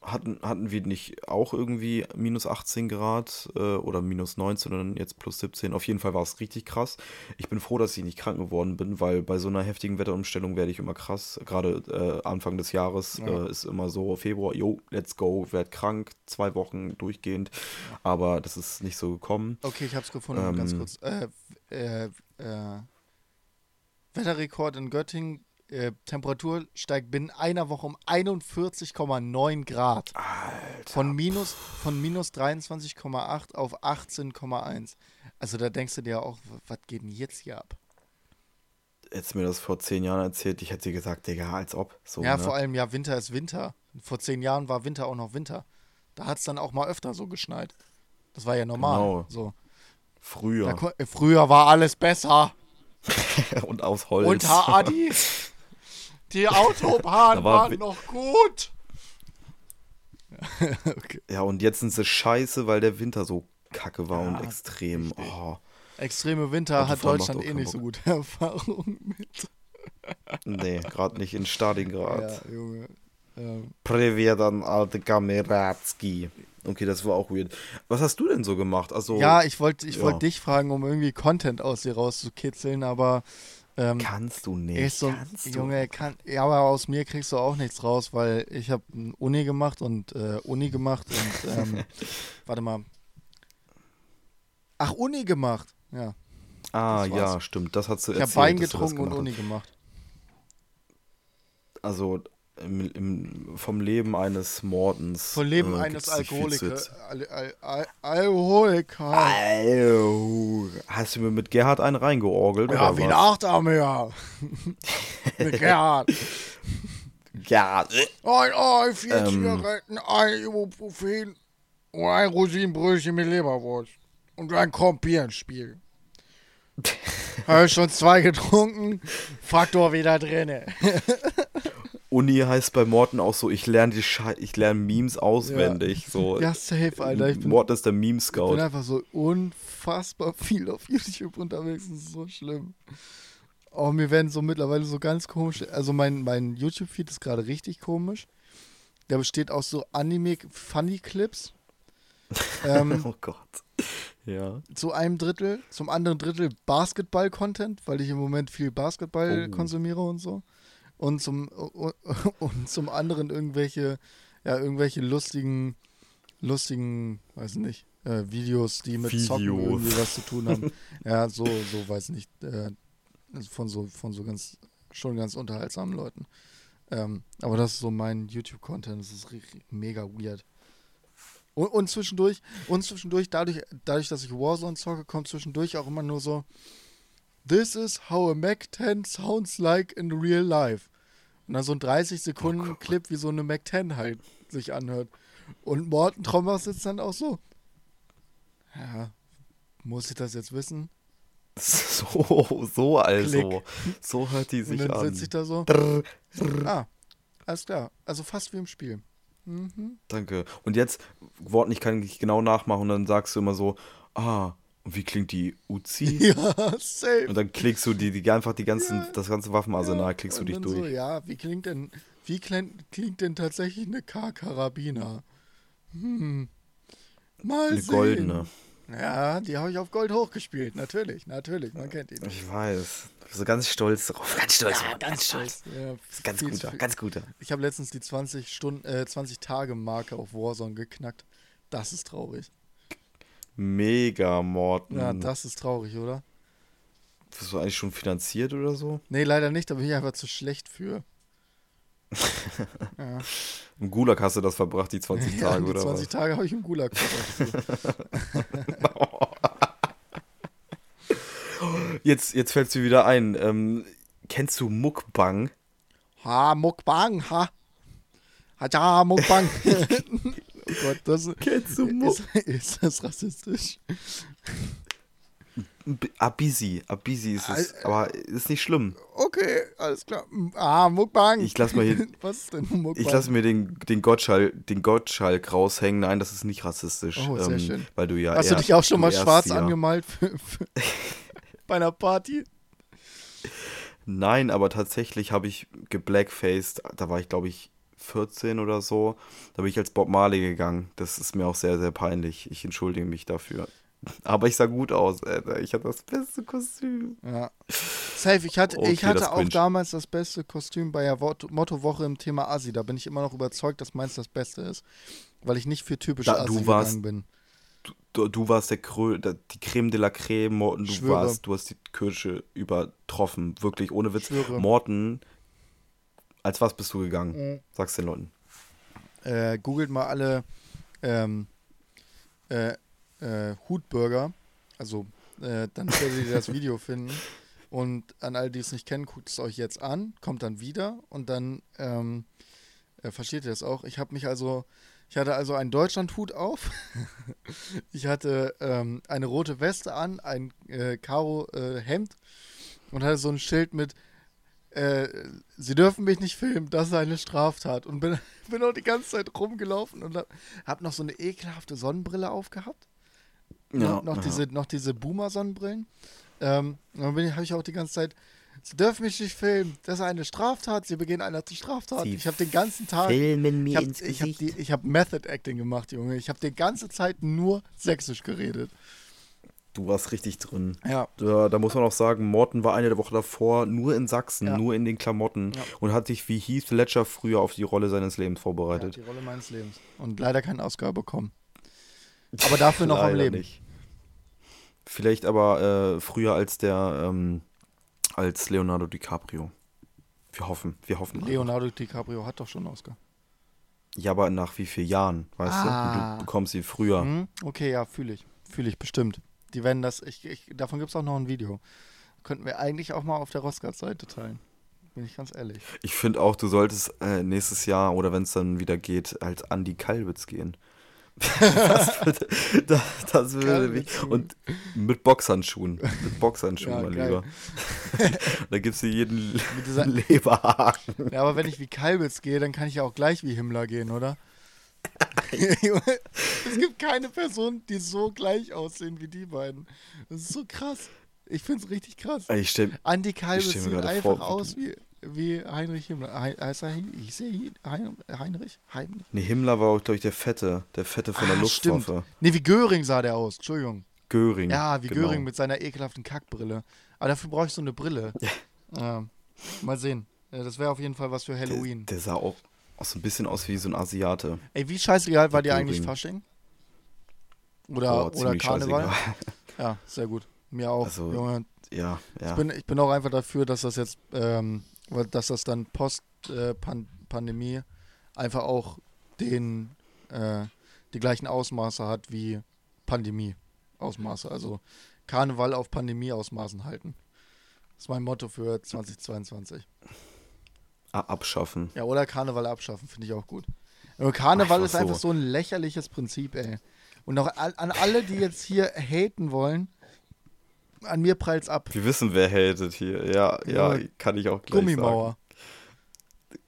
Hatten, hatten wir nicht auch irgendwie minus 18 Grad äh, oder minus 19 und jetzt plus 17? Auf jeden Fall war es richtig krass. Ich bin froh, dass ich nicht krank geworden bin, weil bei so einer heftigen Wetterumstellung werde ich immer krass. Gerade äh, Anfang des Jahres Ja. äh, ist immer so Februar, jo, let's go, werd krank, zwei Wochen durchgehend. Aber das ist nicht so gekommen. Okay, ich hab's gefunden, ganz Ähm. kurz. Äh, äh, äh, Wetterrekord in Göttingen. Äh, Temperatur steigt binnen einer Woche um 41,9 Grad. Alter. Von minus, von minus 23,8 auf 18,1. Also da denkst du dir auch, was geht denn jetzt hier ab? Hättest du mir das vor zehn Jahren erzählt, ich hätte dir gesagt, Digga, als ob. So, ja, ne? vor allem, ja, Winter ist Winter. Vor zehn Jahren war Winter auch noch Winter. Da hat es dann auch mal öfter so geschneit. Das war ja normal. Genau. So. Früher. Da, früher war alles besser. und aus Holz. Unter Adi. Die Autobahn war waren noch gut. okay. Ja, und jetzt sind sie scheiße, weil der Winter so kacke war Ja, und extrem. Oh, Extreme Winter hat Deutschland eh nicht so gute Erfahrungen mit. nee, gerade nicht in Stalingrad. Ja, Junge. Ähm, Prevedan alte Kameradski. Okay, das war auch weird. Was hast du denn so gemacht? Also, ja, ich wollte ich ja. wollt dich fragen, um irgendwie Content aus dir rauszukitzeln, aber ähm, kannst du nicht. so, kannst du. Junge, kann, ja, aber aus mir kriegst du auch nichts raus, weil ich habe Uni gemacht und äh, Uni gemacht und ähm, warte mal. Ach, Uni gemacht. Ja. Ah, ja, stimmt. Das hast du Ich habe erzählt. Wein getrunken und Uni gemacht. Also, im, im, vom Leben eines Mordens. Von Leben äh, eines Alkoholikers. Al Al Al Alkoholiker. Au. Hast du mir mit Gerhard einen reingeorgelt? Ja, wie was? Achtermeer. Mit Gerhard. Gerhard. Ein Ei, vier Ähm. Zigaretten, ein Ibuprofen und ein Rosinenbrötchen mit Leberwurst. Und ein Kompierenspiel. Habe ich schon zwei getrunken, Faktor wieder drinne. Uni heißt bei Morten auch so, ich lerne die Schei ich lerne Memes auswendig. So. Ja, safe, Alter. Ich bin, Morten ist der ich bin Meme-Scout. einfach so unfassbar viel auf YouTube unterwegs. Das ist so schlimm. Oh, mir werden so mittlerweile so ganz komisch. Also mein, mein YouTube-Feed ist gerade richtig komisch. Der besteht aus so Anime-Funny-Clips. ähm, Oh Gott. Ja. zu einem Drittel, zum anderen Drittel Basketball-Content, weil ich im Moment viel Basketball Oh. konsumiere und so. Und zum, und zum anderen irgendwelche, ja, irgendwelche lustigen, lustigen, weiß nicht, äh, Videos, die mit Zocken Videos. irgendwie was zu tun haben. ja, so, so, weiß nicht, äh, von so, von so ganz, schon ganz unterhaltsamen Leuten. Ähm, aber das ist so mein YouTube-Content, das ist mega weird. Und, und zwischendurch, und zwischendurch, dadurch, dadurch, dass ich Warzone zocke, kommt zwischendurch auch immer nur so, This is how a Mac 10 sounds like in real life. Und dann so ein 30 Sekunden Clip, wie so eine Mac 10 halt sich anhört. Und Morten Trombach sitzt dann auch so. Ja, muss ich das jetzt wissen? So, so also. Klick. So hört die Und sich dann an. sitze ich da so. Ah, alles klar. Also fast wie im Spiel. Mhm. Danke. Und jetzt, Worten, ich kann nicht genau nachmachen und dann sagst du immer so, ah, und wie klingt die Uzi? Ja, safe. Und dann klickst du die, die einfach die ganzen, Ja. das ganze Waffenarsenal, klickst du dich durch. So, ja, wie klingt denn, wie klingt, klingt denn tatsächlich eine K-Karabiner? Hm. Mal Eine sehen. goldene. Ja, die habe ich auf Gold hochgespielt. Natürlich, natürlich. Man kennt ihn. Ich weiß. Ich bin so ganz stolz drauf. Ganz stolz, Mann, ganz stolz. Ja, ganz viel- guter, viel- ganz guter. Ich habe letztens die 20 Stunden, äh, 20 Tage Marke auf Warzone geknackt. Das ist traurig. Mega, Morten. Ja, das ist traurig, oder? Bist du eigentlich schon finanziert oder so? Nee, leider nicht, da bin ich einfach zu schlecht für. ja. Im Gulag hast du das verbracht, die 20 ja, Tage die oder 20 was? Tage habe ich im Gulag verbracht. Jetzt, jetzt fällt mir wieder ein. Ähm, kennst du Mukbang? Ha, Mukbang, ha. Haja, Mukbang. Gott, das Kennst du ist, ist das rassistisch? Abisi, Abisi ist es, Al- aber ist nicht schlimm. Okay, alles klar. Ah, Mukbang. Ich lass mal hier- Was ist denn Mukbang? Ich lasse mir den, den Gottschalk, den Gottschalk raushängen. Nein, das ist nicht rassistisch. ähm, Oh, sehr schön. Weil du ja. Hast du eher- dich auch schon mal erst schwarz ja- angemalt für, für, bei einer Party? Nein, aber tatsächlich habe ich geblackfaced. Da war ich, glaube ich, 14 oder so. Da bin ich als Bob Marley gegangen. Das ist mir auch sehr, sehr peinlich. Ich entschuldige mich dafür. Aber ich sah gut aus, Alter. Ich hatte das beste Kostüm. Ja. Safe, ich hatte, Okay, ich hatte auch damals das beste Kostüm bei der Mottowoche im Thema Assi. Da bin ich immer noch überzeugt, dass meins das Beste ist. Weil ich nicht für typische Da- warst- gegangen bin. Du, du warst der Krö, die Creme de la Creme, Morten. Du Schwöre. warst, du hast die Kirsche übertroffen. Wirklich, ohne Witz. Schwöre. Morten, als was bist du gegangen? Mhm. Sag's den Leuten. Äh, googelt mal alle ähm, äh, äh, Hutburger. Also, äh, dann werdet ihr das Video finden. Und an alle, die es nicht kennen, guckt es euch jetzt an, kommt dann wieder und dann ähm, äh, versteht ihr das auch. Ich habe mich also, ich hatte also einen Deutschlandhut auf. ich hatte ähm, eine rote Weste an, ein äh, Karo äh, Hemd und hatte so ein Schild mit äh, Sie dürfen mich nicht filmen, das ist eine Straftat. Und bin, bin auch die ganze Zeit rumgelaufen und hab, noch so eine ekelhafte Sonnenbrille aufgehabt. noch, noch, ja. diese, noch diese Boomer-Sonnenbrillen. Ähm, dann habe ich auch die ganze Zeit, Sie dürfen mich nicht filmen, das ist eine Straftat, Sie begehen eine Straftat. Sie ich habe den ganzen Tag. Filmen mir Ich habe ins ich hab die- ich hab Method Acting gemacht, Junge. Ich habe die ganze Zeit nur Sächsisch geredet. Du warst richtig drin. Ja. Da, da muss man auch sagen, Morten war eine der Woche davor nur in Sachsen, Ja. nur in den Klamotten Ja. und hat sich wie Heath Ledger früher auf die Rolle seines Lebens ja. vorbereitet. Die Rolle meines Lebens. Und leider keinen Oscar bekommen. Aber dafür noch am Leben. Nicht. Vielleicht aber äh, früher als der, ähm, als Leonardo DiCaprio. Wir hoffen, wir hoffen. einfach. Leonardo DiCaprio hat doch schon einen Oscar. Ja, aber nach wie vielen Jahren, weißt Ah. du? Du bekommst sie früher. Hm? Okay, ja, fühle ich. Fühle ich bestimmt. Die werden das, ich, ich, davon gibt es auch noch ein Video. Könnten wir eigentlich auch mal auf der Rosgard-Seite teilen. Bin ich ganz ehrlich. Ich finde auch, du solltest äh, nächstes Jahr oder wenn es dann wieder geht, halt an die Kalwitz gehen. das würde, das, das würde mich. Und mit Boxhandschuhen. Mit Boxhandschuhen, Ja, mein geil. Lieber. da gibst du jeden Leberhaken. ja, aber wenn ich wie Kalbitz gehe, dann kann ich ja auch gleich wie Himmler gehen, oder? Es gibt keine Person, die so gleich aussehen wie die beiden. Das ist so krass. Ich finde es richtig krass. Ich Kalbitz stell mir sieht einfach vor, aus wie, wie Heinrich Himmler. Er Hein- Ich sehe Heinrich? Heinrich? nee, Himmler war auch, glaube ich, der Fette. Der Fette von der Ah, Luftwaffe. stimmt. Nee, wie Göring sah der aus. Entschuldigung. Göring. Ja, wie genau. Göring mit seiner ekelhaften Kackbrille. Aber dafür brauche ich so eine Brille. Ja. mal sehen. Ja, das wäre auf jeden Fall was für Der, Halloween. der sah auch, auch so ein bisschen aus wie so ein Asiate. Ey, wie scheißegal war dir eigentlich Fasching? Oder, Boah, oder Karneval? scheißegal. Ja, sehr gut. Mir auch. Also, Junge. Ja, ja. Ich, bin, ich bin auch einfach dafür, dass das jetzt, ähm, dass das dann Post-Pandemie einfach auch den, äh, die gleichen Ausmaße hat wie Pandemie-Ausmaße. Also Karneval auf Pandemie-Ausmaßen halten. Das ist mein Motto für 2022. Abschaffen. Ja, oder Karneval abschaffen, finde ich auch gut. Und Karneval Ach, ist so. einfach so ein lächerliches Prinzip, ey. Und auch an, alle, die jetzt hier haten wollen, an mir prallt's ab. Wir wissen, wer hatet hier. Ja, ja, Ja, kann ich auch gleich Gummimauer.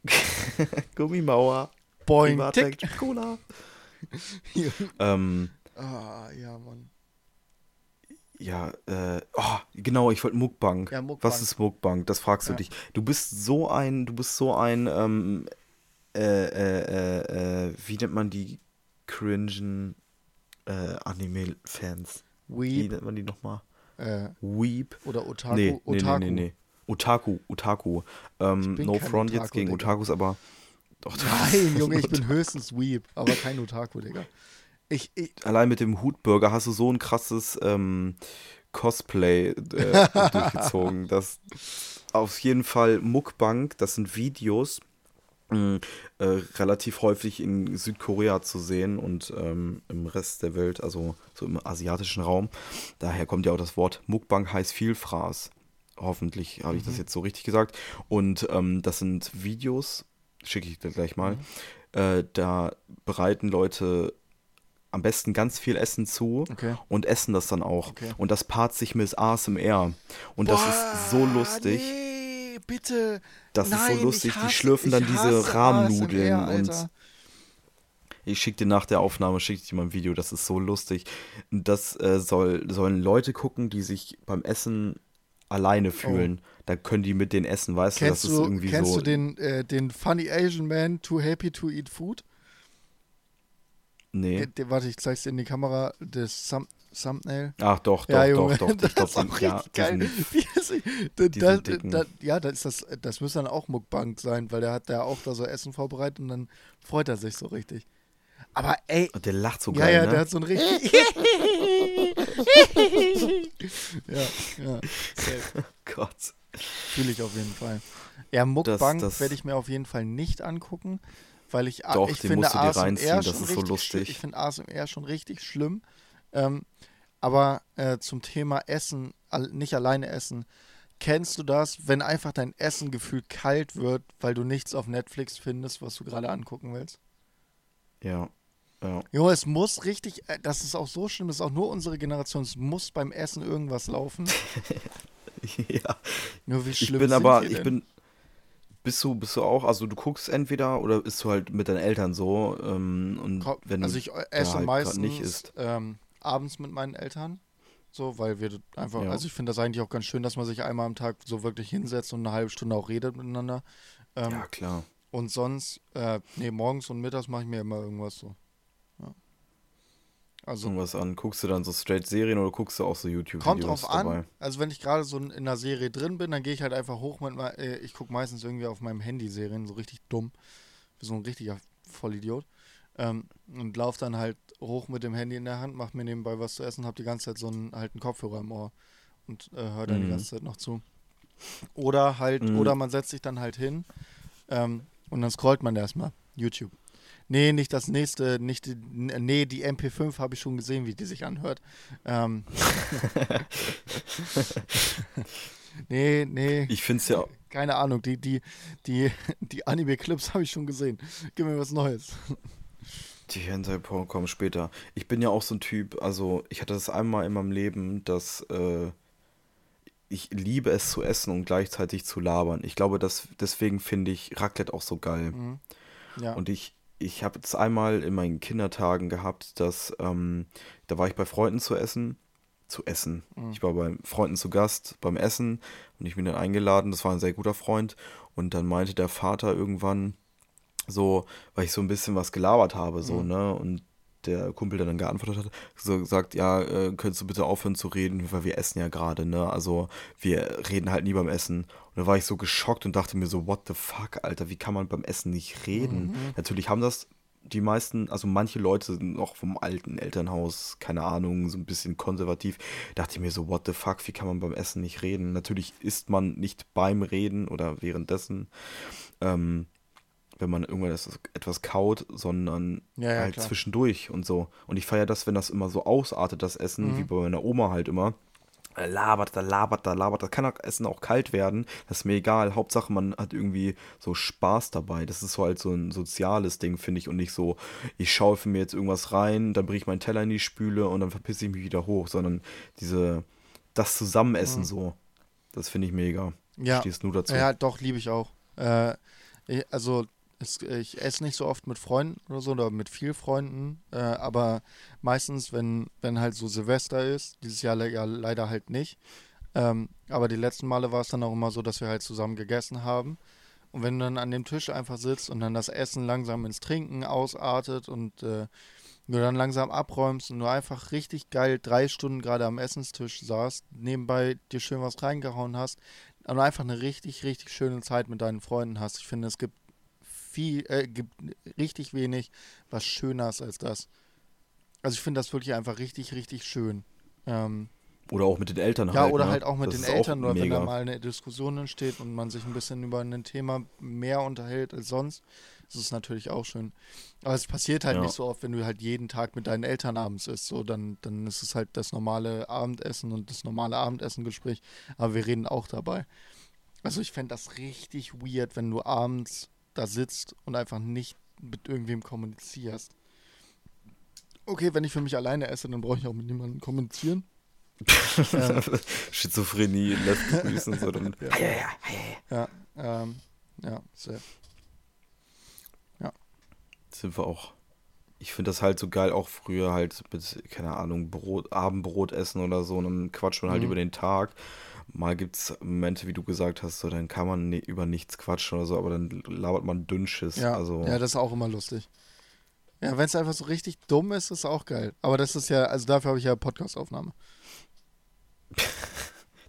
sagen. Gummimauer. Boing, Privatec, tick. Cola. ähm, Ah, ja, Mann. Ja, äh, oh, genau, ich wollte Muckbang. Ja, Muckbang. Was ist Muckbang? Das fragst du Ja. dich. Du bist so ein, du bist so ein, ähm, äh, äh, äh, äh, wie nennt man die cringen äh, Anime-Fans? Wie nennt man die nochmal? äh, Weep? oder Otaku. Nee, nee, Otaku. nee, nee, nee. Otaku, Otaku. Ähm, no front jetzt Otaku, gegen Digga. Otakus, aber. Doch, Nein, Junge, ich bin höchstens Weep, aber kein Otaku, Digga. Ich, ich, Allein mit dem Hutburger hast du so ein krasses ähm, Cosplay äh, durchgezogen. Das auf jeden Fall Muckbank, das sind Videos, mh, äh, relativ häufig in Südkorea zu sehen und ähm, im Rest der Welt, also so im asiatischen Raum. Daher kommt ja auch das Wort Muckbank heißt Vielfraß. Hoffentlich habe ich das jetzt so richtig gesagt. Und ähm, das sind Videos, schicke ich dir gleich mal. Äh, da bereiten Leute am besten ganz viel Essen zu Okay. und essen das dann auch. Okay. Und das paart sich mit ASMR. Und das ist so Boah, lustig. Nee, bitte. Das ist so Nein, lustig. ich Die hasse- schlürfen dann diese hasse Rahmennudeln und ich schicke dir nach der Aufnahme, schicke ich dir mal ein Video, das ist so lustig. Das äh, soll, sollen Leute gucken, die sich beim Essen alleine fühlen. Da können die mit denen essen, weißt Oh. Kennst du? Das ist irgendwie kennst so. du den, äh, den Funny Asian Man Too Happy to Eat Food? Nee. Der, der, warte, ich zeig's dir in die Kamera. Das Thumb Thumbnail. Ach doch, doch, ja, Junge, doch, doch. Ich das glaube, ist auch ja, geil. diesen- Wie ist sie- da, diesen ja, das, ist das, das müsste dann auch Muckbank sein, weil der hat da auch da so Essen vorbereitet und dann freut er sich so richtig. Aber ey, Der lacht so ja, geil, ja, ne? der hat so ein richtig. ja, ja. Gott. Fühle ich auf jeden Fall. Ja, Muckbang das- werde ich mir auf jeden Fall nicht angucken, weil ich, Doch, ich finde musst ASMR reinziehen, das schon ist so richtig lustig. Ich finde ASMR schon richtig schlimm. Ähm, aber äh, zum Thema Essen, nicht alleine essen, kennst du das, wenn einfach dein Essen gefühlt kalt wird, weil du nichts auf Netflix findest, was du gerade angucken willst? Ja. Ja. Junge, es muss richtig, äh, das ist auch so schlimm, das ist auch nur unsere Generation, es muss beim Essen irgendwas laufen. ja. Nur wie Ich schlimm bin sind aber, ich bin. Bist du, bist du auch, also du guckst entweder oder bist du halt mit deinen Eltern so ähm, und Ko- wenn also ich esse halt meistens nicht isst. ähm, abends mit meinen Eltern. So, weil wir einfach, Ja. also ich finde das eigentlich auch ganz schön, dass man sich einmal am Tag so wirklich hinsetzt und eine halbe Stunde auch redet miteinander. Ähm, Ja, klar. Und sonst, äh, nee, morgens und mittags mache ich mir immer irgendwas so. Also Irgendwas an. Guckst du dann so straight Serien oder guckst du auch so YouTube-Videos kommt drauf dabei? an. Also wenn ich gerade so in einer Serie drin bin, dann gehe ich halt einfach hoch mit, äh, ich gucke meistens irgendwie auf meinem Handy Serien, so richtig dumm. Wie so ein richtiger Vollidiot. Ähm, und lauf dann halt hoch mit dem Handy in der Hand, mach mir nebenbei was zu essen, hab die ganze Zeit so einen halt einen Kopfhörer im Ohr und äh, hör dann die Mhm. ganze Zeit noch zu. Oder halt, Mhm. oder man setzt sich dann halt hin ähm, und dann scrollt man erstmal YouTube. Nee, nicht das nächste, nicht die, nee, die MP5 habe ich schon gesehen, wie die sich anhört. Ähm, nee, nee, Ich finde es ja, keine Ahnung, die, die, die, die Anime-Clips habe ich schon gesehen. Gib mir was Neues. die Hentai-Porn kommen später. Ich bin ja auch so ein Typ, also ich hatte das einmal in meinem Leben, dass äh, ich liebe es zu essen und gleichzeitig zu labern. Ich glaube, dass deswegen finde ich Raclette auch so geil. Mhm. Ja. Und ich, ich habe es einmal in meinen Kindertagen gehabt, dass ähm, da war ich bei Freunden zu essen. Zu essen. Mhm. Ich war bei Freunden zu Gast beim Essen und ich bin dann eingeladen. Das war ein sehr guter Freund. Und dann meinte der Vater irgendwann so, weil ich so ein bisschen was gelabert habe, so, Mhm. ne? Und der Kumpel, der dann geantwortet hat, so gesagt, ja, äh, könntest du bitte aufhören zu reden, weil wir essen ja gerade, ne? Also wir reden halt nie beim Essen. Und da war ich so geschockt und dachte mir so, what the fuck, Alter, wie kann man beim Essen nicht reden? Mhm. Natürlich haben das die meisten, also manche Leute sind noch vom alten Elternhaus, keine Ahnung, so ein bisschen konservativ. Dachte ich mir so, what the fuck, wie kann man beim Essen nicht reden? Natürlich isst man nicht beim Reden oder währenddessen. Ähm, wenn man irgendwann etwas- etwas kaut, sondern Ja, ja, halt klar. zwischendurch und so. Und ich feiere das, wenn das immer so ausartet, das Essen, Mhm. wie bei meiner Oma halt immer. er labert, da labert, da labert. Das kann auch Essen auch kalt werden. Das ist mir egal. Hauptsache, man hat irgendwie so Spaß dabei. Das ist so halt so ein soziales Ding, finde ich. Und nicht so, ich schaufel mir jetzt irgendwas rein, dann bringe ich meinen Teller in die Spüle und dann verpisse ich mich wieder hoch. Sondern diese, das Zusammenessen so. Das finde ich mega. Ja. Stehst du dazu? Ja, doch, liebe ich auch. Äh, also, es, ich esse nicht so oft mit Freunden oder so, oder mit viel Freunden, äh, aber meistens, wenn, wenn halt so Silvester ist, dieses Jahr ja leider halt nicht, ähm, aber die letzten Male war es dann auch immer so, dass wir halt zusammen gegessen haben. Und wenn du dann an dem Tisch einfach sitzt und dann das Essen langsam ins Trinken ausartet und äh, du dann langsam abräumst und du einfach richtig geil drei Stunden gerade am Essenstisch saßt, nebenbei dir schön was reingehauen hast und einfach eine richtig, richtig schöne Zeit mit deinen Freunden hast. Ich finde, es gibt viel, äh, gibt richtig wenig, was schöner ist als das. Also ich finde das wirklich einfach richtig, richtig schön. Ähm, Oder auch mit den Eltern ja, halt. oder ne? halt auch mit Das den Eltern oder wenn da mal eine Diskussion entsteht und man sich ein bisschen über ein Thema mehr unterhält als sonst. Das ist natürlich auch schön. Aber es passiert halt Ja. nicht so oft, wenn du halt jeden Tag mit deinen Eltern abends isst. So, dann, dann ist es halt das normale Abendessen und das normale Abendessengespräch. Aber wir reden auch dabei. Also ich fände das richtig weird, wenn du abends da sitzt und einfach nicht mit irgendwem kommunizierst. Okay, wenn ich für mich alleine esse, dann brauche ich auch mit niemandem kommunizieren. ähm, Schizophrenie lässt grüßen. So dann, Ja, ähm, ja, safe. sind wir auch. Ich finde das halt so geil, auch früher halt mit, keine Ahnung, Brot, Abendbrot essen oder so, und dann quatscht man halt Mhm. über den Tag. Mal gibt es Momente, wie du gesagt hast, so, dann kann man ni- über nichts quatschen oder so, aber dann labert man Dünnschiss. Ja, also, ja, das ist auch immer lustig. Ja, wenn es einfach so richtig dumm ist, ist auch geil. Aber das ist ja, also dafür habe ich ja Podcast-Aufnahme.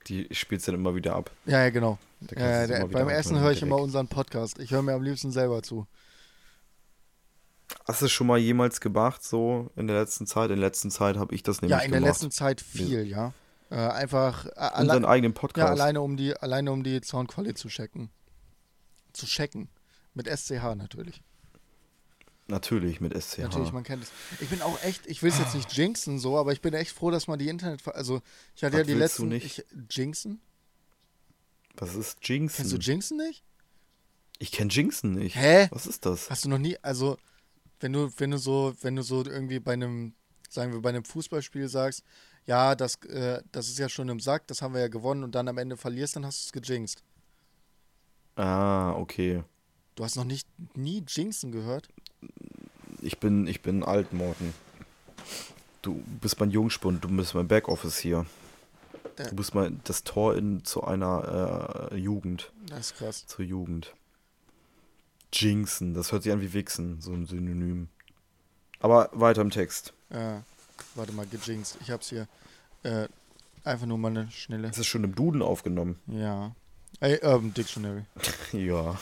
die spielt dann immer wieder ab. Ja, ja, genau. Ja, es der, beim Essen höre ich immer unseren Podcast. Ich höre mir am liebsten selber zu. Hast du es schon mal jemals gemacht, so in der letzten Zeit? In der letzten Zeit habe ich das nämlich Ja, in der gemacht. letzten Zeit viel, ja. Äh, einfach äh, Unseren alle, eigenen ja, Podcast. alleine um die, alleine um die Soundqualität zu checken. Zu checken. Mit SCH natürlich. Natürlich, mit SCH. Natürlich, man kennt es. Ich bin auch echt, ich will es jetzt nicht jinxen so, aber ich bin echt froh, dass man die Internet, also ich hatte Was ja die willst du letzten, nicht? Ich, jinxen? Was ist Jinxen? Kennst du Jinxen nicht? ich kenne Jinxen nicht. Hä? Was ist das? Hast du noch nie, also wenn du, wenn du so, wenn du so irgendwie bei einem, sagen wir bei einem Fußballspiel sagst, ja, das, äh, das ist ja schon im Sack, das haben wir ja gewonnen und dann am Ende verlierst, dann hast du es gejinxt. Ah, okay. Du hast noch nicht nie Jinxen gehört? Ich bin, ich bin alt, Morten. Du bist mein Jungspund, du bist mein Backoffice hier. Äh. Du bist mein das Tor in, zu einer äh, Jugend. Das ist krass. Zur Jugend. Jinxen, das hört sich an wie Wichsen, so ein Synonym. Aber weiter im Text. Äh, warte mal, gejinxt. Ich hab's hier. Äh, einfach nur mal eine schnelle. Es ist schon im Duden aufgenommen. Ja. Ey, Urban Dictionary. ja.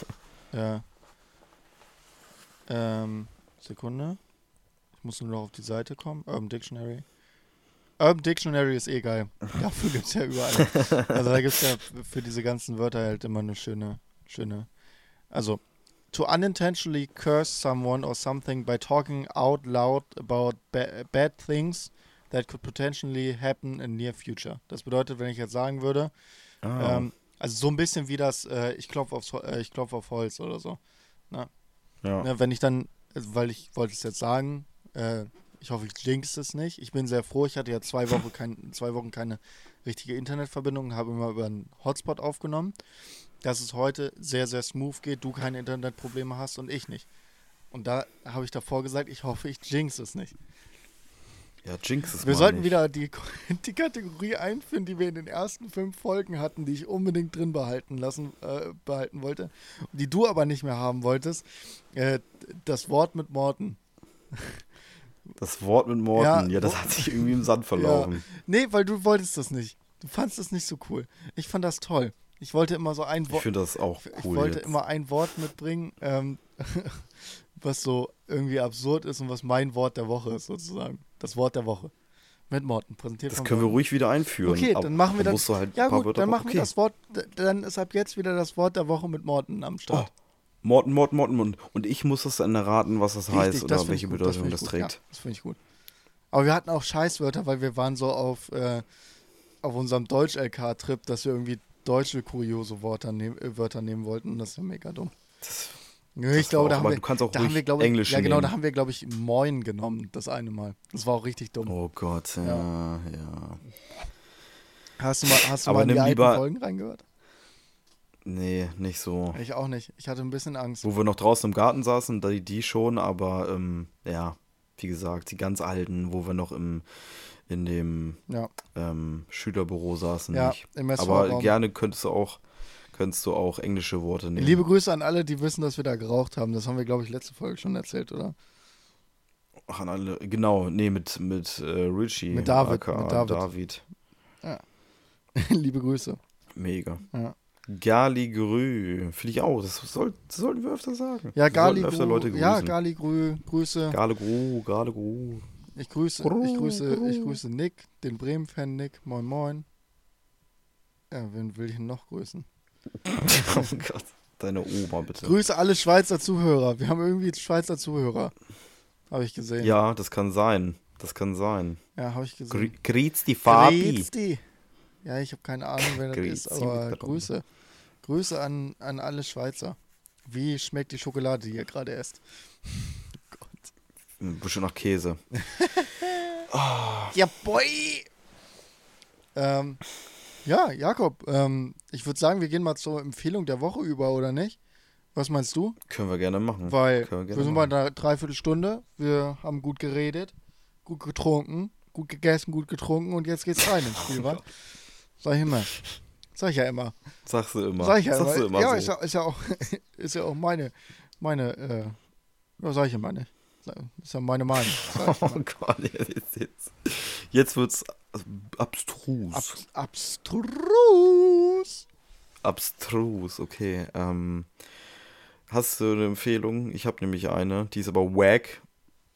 Ja. Ähm, Sekunde. Ich muss nur noch auf die Seite kommen. Urban Dictionary. Urban Dictionary ist eh geil. Dafür gibt's ja überall. Also da gibt's ja für diese ganzen Wörter halt immer eine schöne, schöne. Also, to unintentionally curse someone or something by talking out loud about ba bad things that could potentially happen in near future. Das bedeutet, wenn ich jetzt sagen würde, Ah, ähm, also so ein bisschen wie das, äh, ich klopfe aufs, äh, ich klopf auf Holz oder so. ja. Ne, wenn ich dann, weil ich wollte es jetzt sagen, äh, ich hoffe, ich jinx es nicht. Ich bin sehr froh, ich hatte ja zwei Wochen, kein, zwei Wochen keine richtige Internetverbindung habe immer über einen Hotspot aufgenommen. Dass es heute sehr, sehr smooth geht, du keine Internetprobleme hast und ich nicht. Und da habe ich davor gesagt, ich hoffe, ich jinx es nicht. ja, Jinx ist Wir sollten nicht. wieder die, die Kategorie einführen, die wir in den ersten fünf Folgen hatten, die ich unbedingt drin behalten lassen, äh, behalten wollte, die du aber nicht mehr haben wolltest. Äh, das Wort mit Morten. Das Wort mit Morten, Ja, ja, das hat sich irgendwie im Sand verlaufen. Nee, weil du wolltest das nicht. Du fandest das nicht so cool. Ich fand das toll. Ich wollte immer so ein Ich Wort. finde das auch Ich cool. wollte jetzt. immer ein Wort mitbringen, ähm, was so irgendwie absurd ist und was mein Wort der Woche ist, sozusagen. Das Wort der Woche. Mit Morten, präsentiert das können wir Morten. ruhig wieder einführen. Okay, dann machen wir da das. halt ja gut, Wörter dann machen wir das Wort. Dann ist ab jetzt wieder das Wort der Woche mit Morten am Oh, Start. Morten, Morten, Morten, und, und ich muss das dann erraten, was das heißt oder find welche ich gut, Bedeutung das, ich gut, trägt. Ja, das finde ich gut. Aber wir hatten auch Scheißwörter, weil wir waren so auf, äh, auf unserem Deutsch-LK-Trip, dass wir irgendwie deutsche kuriose Wörter, nehm, äh, Wörter nehmen wollten. Das ist ja mega dumm. Das, Nö, ich glaube, war da haben wir, du kannst auch da haben wir, glaube ich, Englische ja genau, da nehmen. haben wir, glaube ich, Moin genommen, das eine Mal. Das war auch richtig dumm. oh Gott, ja, ja. Hast du mal, hast du Aber mal in die alten lieber- Folgen reingehört? Nee, nicht so. Ich auch nicht. Ich hatte ein bisschen Angst. Wo wir noch draußen im Garten saßen, die, die schon, aber ähm, ja, wie gesagt, die ganz alten, wo wir noch im, in dem Ja, ähm, Schülerbüro saßen, ja nicht. im Aber gerne könntest du auch, könntest du auch englische Worte nehmen. Liebe Grüße an alle, die wissen, dass wir da geraucht haben. Das haben wir, glaube ich, letzte Folge schon erzählt, oder? Ach, an alle, genau, nee, mit, mit äh, Richie. Mit David, aka mit David. David. Liebe Grüße. Mega. Ja, Galigrü, finde ich auch. Das, soll, das sollten wir öfter sagen. ja Wir Gali, sollten öfter Leute grüßen. ja, Gali, Grü, Grüße. Galegru, Galegru. Ich grüße, ich grüße, ich grüße Nick, den Bremen-Fan Nick. Moin, moin. Ja, wen will ich denn noch grüßen? oh Gott. Deine Oma, bitte. Grüße alle Schweizer Zuhörer. Wir haben irgendwie Schweizer Zuhörer. Habe ich gesehen. Ja, das kann sein. Das kann sein. Ja, habe ich Gr gesehen. Grüß die Fabi. Grüezi. Ja, ich habe keine Ahnung, wer das ist, aber. Grüße. Grüße an, an alle Schweizer. Wie schmeckt die Schokolade, die ihr gerade esst? Ein bisschen nach Käse. Ja, boy! Ähm, ja, Jakob, ähm, ich würde sagen, wir gehen mal zur Empfehlung der Woche über, oder nicht? Was meinst du? Können wir gerne machen. Weil wir wir, sind bei machen. einer Dreiviertelstunde, wir haben gut geredet, gut getrunken, gut gegessen, gut getrunken und jetzt geht's rein ins Spiel, wa? Sag ich immer. Sag ich ja immer. Sagst du immer. Sag ich ja Sagst du immer. immer ja, so. ist ja, ist ja auch, ist ja auch meine, meine, äh, ja, sag ich immer nicht. Ist ja meine Meinung. Oh. Gott, jetzt, jetzt, jetzt wird's abstrus. Ab, abstrus. abstrus, okay. Ähm, hast du eine Empfehlung? Ich habe nämlich eine, die ist aber wack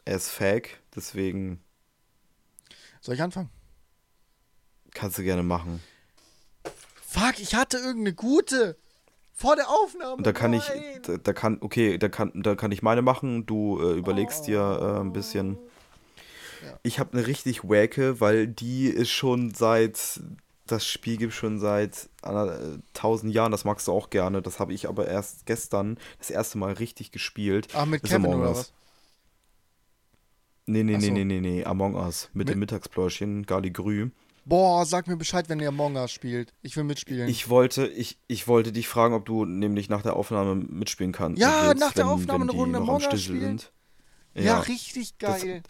as fag, deswegen Soll ich anfangen? kannst du gerne machen. Fuck, ich hatte irgendeine gute. Vor der Aufnahme. Und da kann ich, Nein. da, da kann, okay, da kann, da kann ich meine machen. Du äh, überlegst dir äh, ein bisschen. Ja. Ich habe eine richtig wacke, weil die ist schon seit, das Spiel gibt schon seit tausend Jahren. Das magst du auch gerne. Das habe ich aber erst gestern das erste Mal richtig gespielt. Ach, mit ist Kevin Among oder Us. was? Nee, nee, so. nee, nee, nee. Among Us. Mit, Mit- dem Mittagspläuschen, Galigrü. Boah, sag mir Bescheid, wenn ihr Among Us spielt. Ich will mitspielen. Ich wollte, ich, ich wollte dich fragen, ob du nämlich nach der Aufnahme mitspielen kannst. Ja, willst, nach der wenn- Aufnahme wenn eine Runde Among Us spielen. sind. ja, richtig das- geil.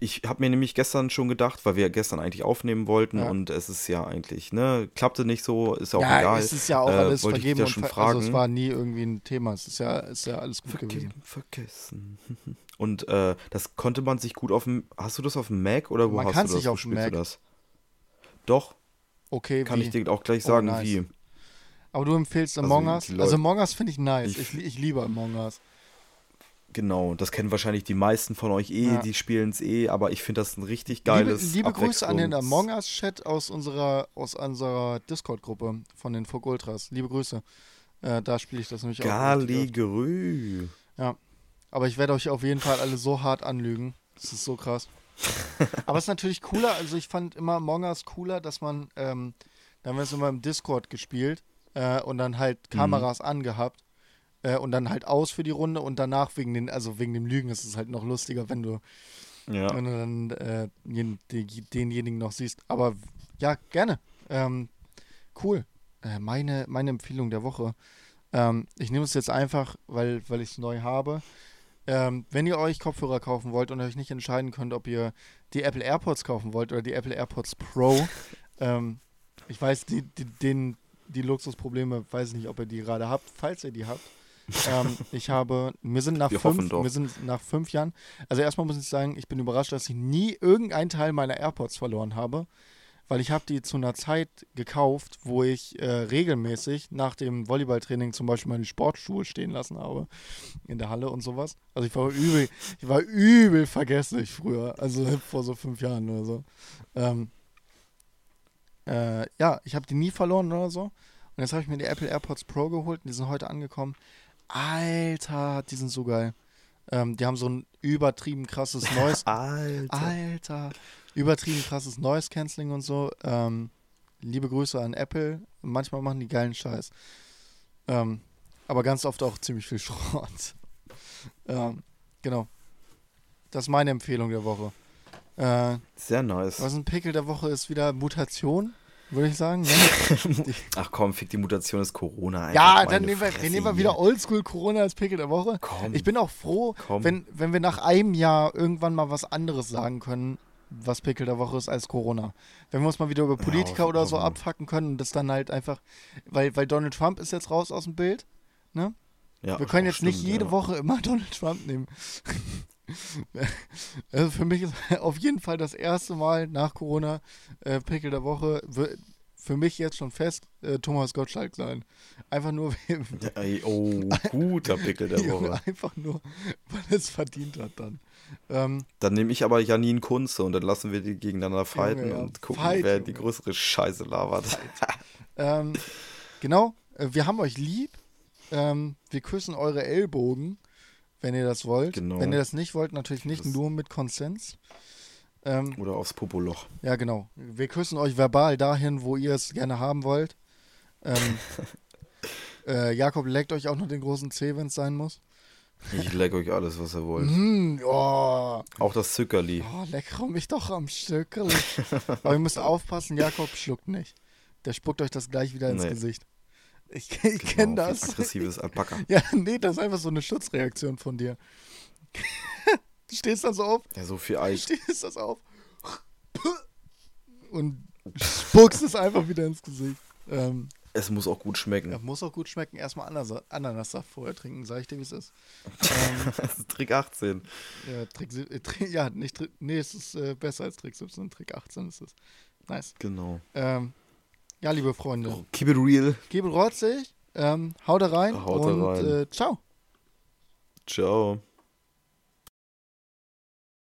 Ich habe mir nämlich gestern schon gedacht, weil wir gestern eigentlich aufnehmen wollten Ja. und es ist ja eigentlich, ne, klappte nicht so, ist ja auch Ja, egal. es ist ja auch Äh, alles dich vergeben ja und ver fragen. also es war nie irgendwie ein Thema. Es ist ja, ist ja alles gut gewesen. Vergeben, vergessen. Und äh, das konnte man sich gut auf dem. Hast du das auf dem Mac oder wo Man hast du das? nicht Wo auf dem Mac. Doch, Okay, kann wie? ich dir auch gleich Oh, sagen, nice. wie. Aber du empfiehlst Also Among Us? Also Among Us finde ich nice. Ich- Ich, ich liebe Among Us. Genau, das kennen wahrscheinlich die meisten von euch eh, Ja. die spielen es eh, aber ich finde das ein richtig geiles liebe liebe Grüße an den Among Us-Chat aus unserer, aus unserer Discord-Gruppe von den Folk Ultras. Liebe Grüße. Äh, da spiele ich das nämlich auch. richtig oft. Galigrü. Aber ich werde euch auf jeden Fall alle so hart anlügen. Das ist so krass. Aber es ist natürlich cooler. Also ich fand immer Among Us cooler, dass man, ähm, da haben wir es immer im Discord gespielt äh, und dann halt Kameras angehabt äh, und dann halt aus für die Runde und danach wegen den, also wegen dem Lügen ist es halt noch lustiger, wenn du, Ja. wenn du dann äh, die, denjenigen noch siehst. Aber ja, gerne. Ähm, cool. Äh, meine, meine Empfehlung der Woche. Ähm, ich nehme es jetzt einfach, weil, weil ich es neu habe. Ähm, wenn ihr euch Kopfhörer kaufen wollt und euch nicht entscheiden könnt, ob ihr die Apple AirPods kaufen wollt oder die Apple AirPods Pro, ähm, ich weiß, die, die, den, die Luxusprobleme, weiß ich nicht, ob ihr die gerade habt, falls ihr die habt. ähm, ich habe, wir sind nach Wir fünf, wir sind nach fünf Jahren, also erstmal muss ich sagen, ich bin überrascht, dass ich nie irgendeinen Teil meiner AirPods verloren habe, weil ich habe die zu einer Zeit gekauft, wo ich äh, regelmäßig nach dem Volleyballtraining zum Beispiel meine Sportschuhe stehen lassen habe in der Halle und sowas. Also ich war übel, ich war übel vergesslich früher, also vor so fünf Jahren oder so. Ähm, äh, ja, ich habe die nie verloren oder so. Und jetzt habe ich mir die Apple AirPods Pro geholt und die sind heute angekommen. Alter, die sind so geil. Ähm, die haben so ein übertrieben krasses Noise. Alter. Alter. Übertrieben krasses Noise Cancelling und so. Ähm, liebe Grüße an Apple. Manchmal machen die geilen Scheiß. Ähm, aber ganz oft auch ziemlich viel Schrott. ähm, genau. Das ist meine Empfehlung der Woche. Äh, Sehr nice. was ein Pickel der Woche ist wieder Mutation, würde ich sagen. Ne? Ach komm, fick die Mutation ist Corona. einfach. Ja, dann nehmen wir, Fresse wir nehmen wir wieder Oldschool Corona als Pickel der Woche. Komm. Ich bin auch froh, Komm. wenn, wenn wir nach einem Jahr irgendwann mal was anderes sagen können, was Pickel der Woche ist als Corona. Wenn wir uns mal wieder über Politiker auf- oder so abfacken können und das dann halt einfach, weil, weil Donald Trump ist jetzt raus aus dem Bild. Ne? Ja, wir können auch jetzt nicht stimmt, jede ja. Woche immer Donald Trump nehmen. also für mich ist auf jeden Fall das erste Mal nach Corona äh, Pickel der Woche für mich jetzt schon fest äh, Thomas Gottschalk sein. Einfach nur, Ja, ey, oh, guter Pickel der Woche. einfach nur, weil es verdient hat dann. Ähm, Dann nehme ich aber Janine Kunze und dann lassen wir die gegeneinander fighten ja. und gucken, Fight, wer die größere Scheiße labert. ähm, genau, äh, wir haben euch lieb. Ähm, wir küssen eure Ellbogen, wenn ihr das wollt. Genau. Wenn ihr das nicht wollt, natürlich nicht Das- nur mit Konsens. Ähm, Oder aufs Popoloch. ja, genau. Wir küssen euch verbal dahin, wo ihr es gerne haben wollt. Ähm, äh, Jakob leckt euch auch noch den großen Zeh, wenn es sein muss. Ich leck euch alles, was ihr wollt. Mm, oh, Auch das Zuckerli. oh, leckere mich doch am Stückerl. Aber ihr müsst aufpassen, Jakob schluckt nicht. Der spuckt euch das gleich wieder ins Nee. Gesicht. Ich, ich kenne Genau, ein das. Aggressives Alpaka. Ja, nee, das ist einfach so eine Schutzreaktion von dir. du stehst dann so auf, Ja, so viel Eis. stehst das auf und spuckst es einfach wieder ins Gesicht. Ähm, Es muss auch gut schmecken. ja, muss auch gut schmecken. Erstmal Ananas Ananassaft vorher trinken, sag ich dir, wie es ist. Ähm, Das ist Trick 18. ja, Trick, äh, Trick, ja, nicht Trick, nee, es ist äh, besser als Trick 17, Trick 18 ist es. Nice. Genau. Ähm, ja, liebe Freunde, Keep it real. Gebel rotzig, ähm, haut da rein Haut da und rein. Äh, ciao. Ciao.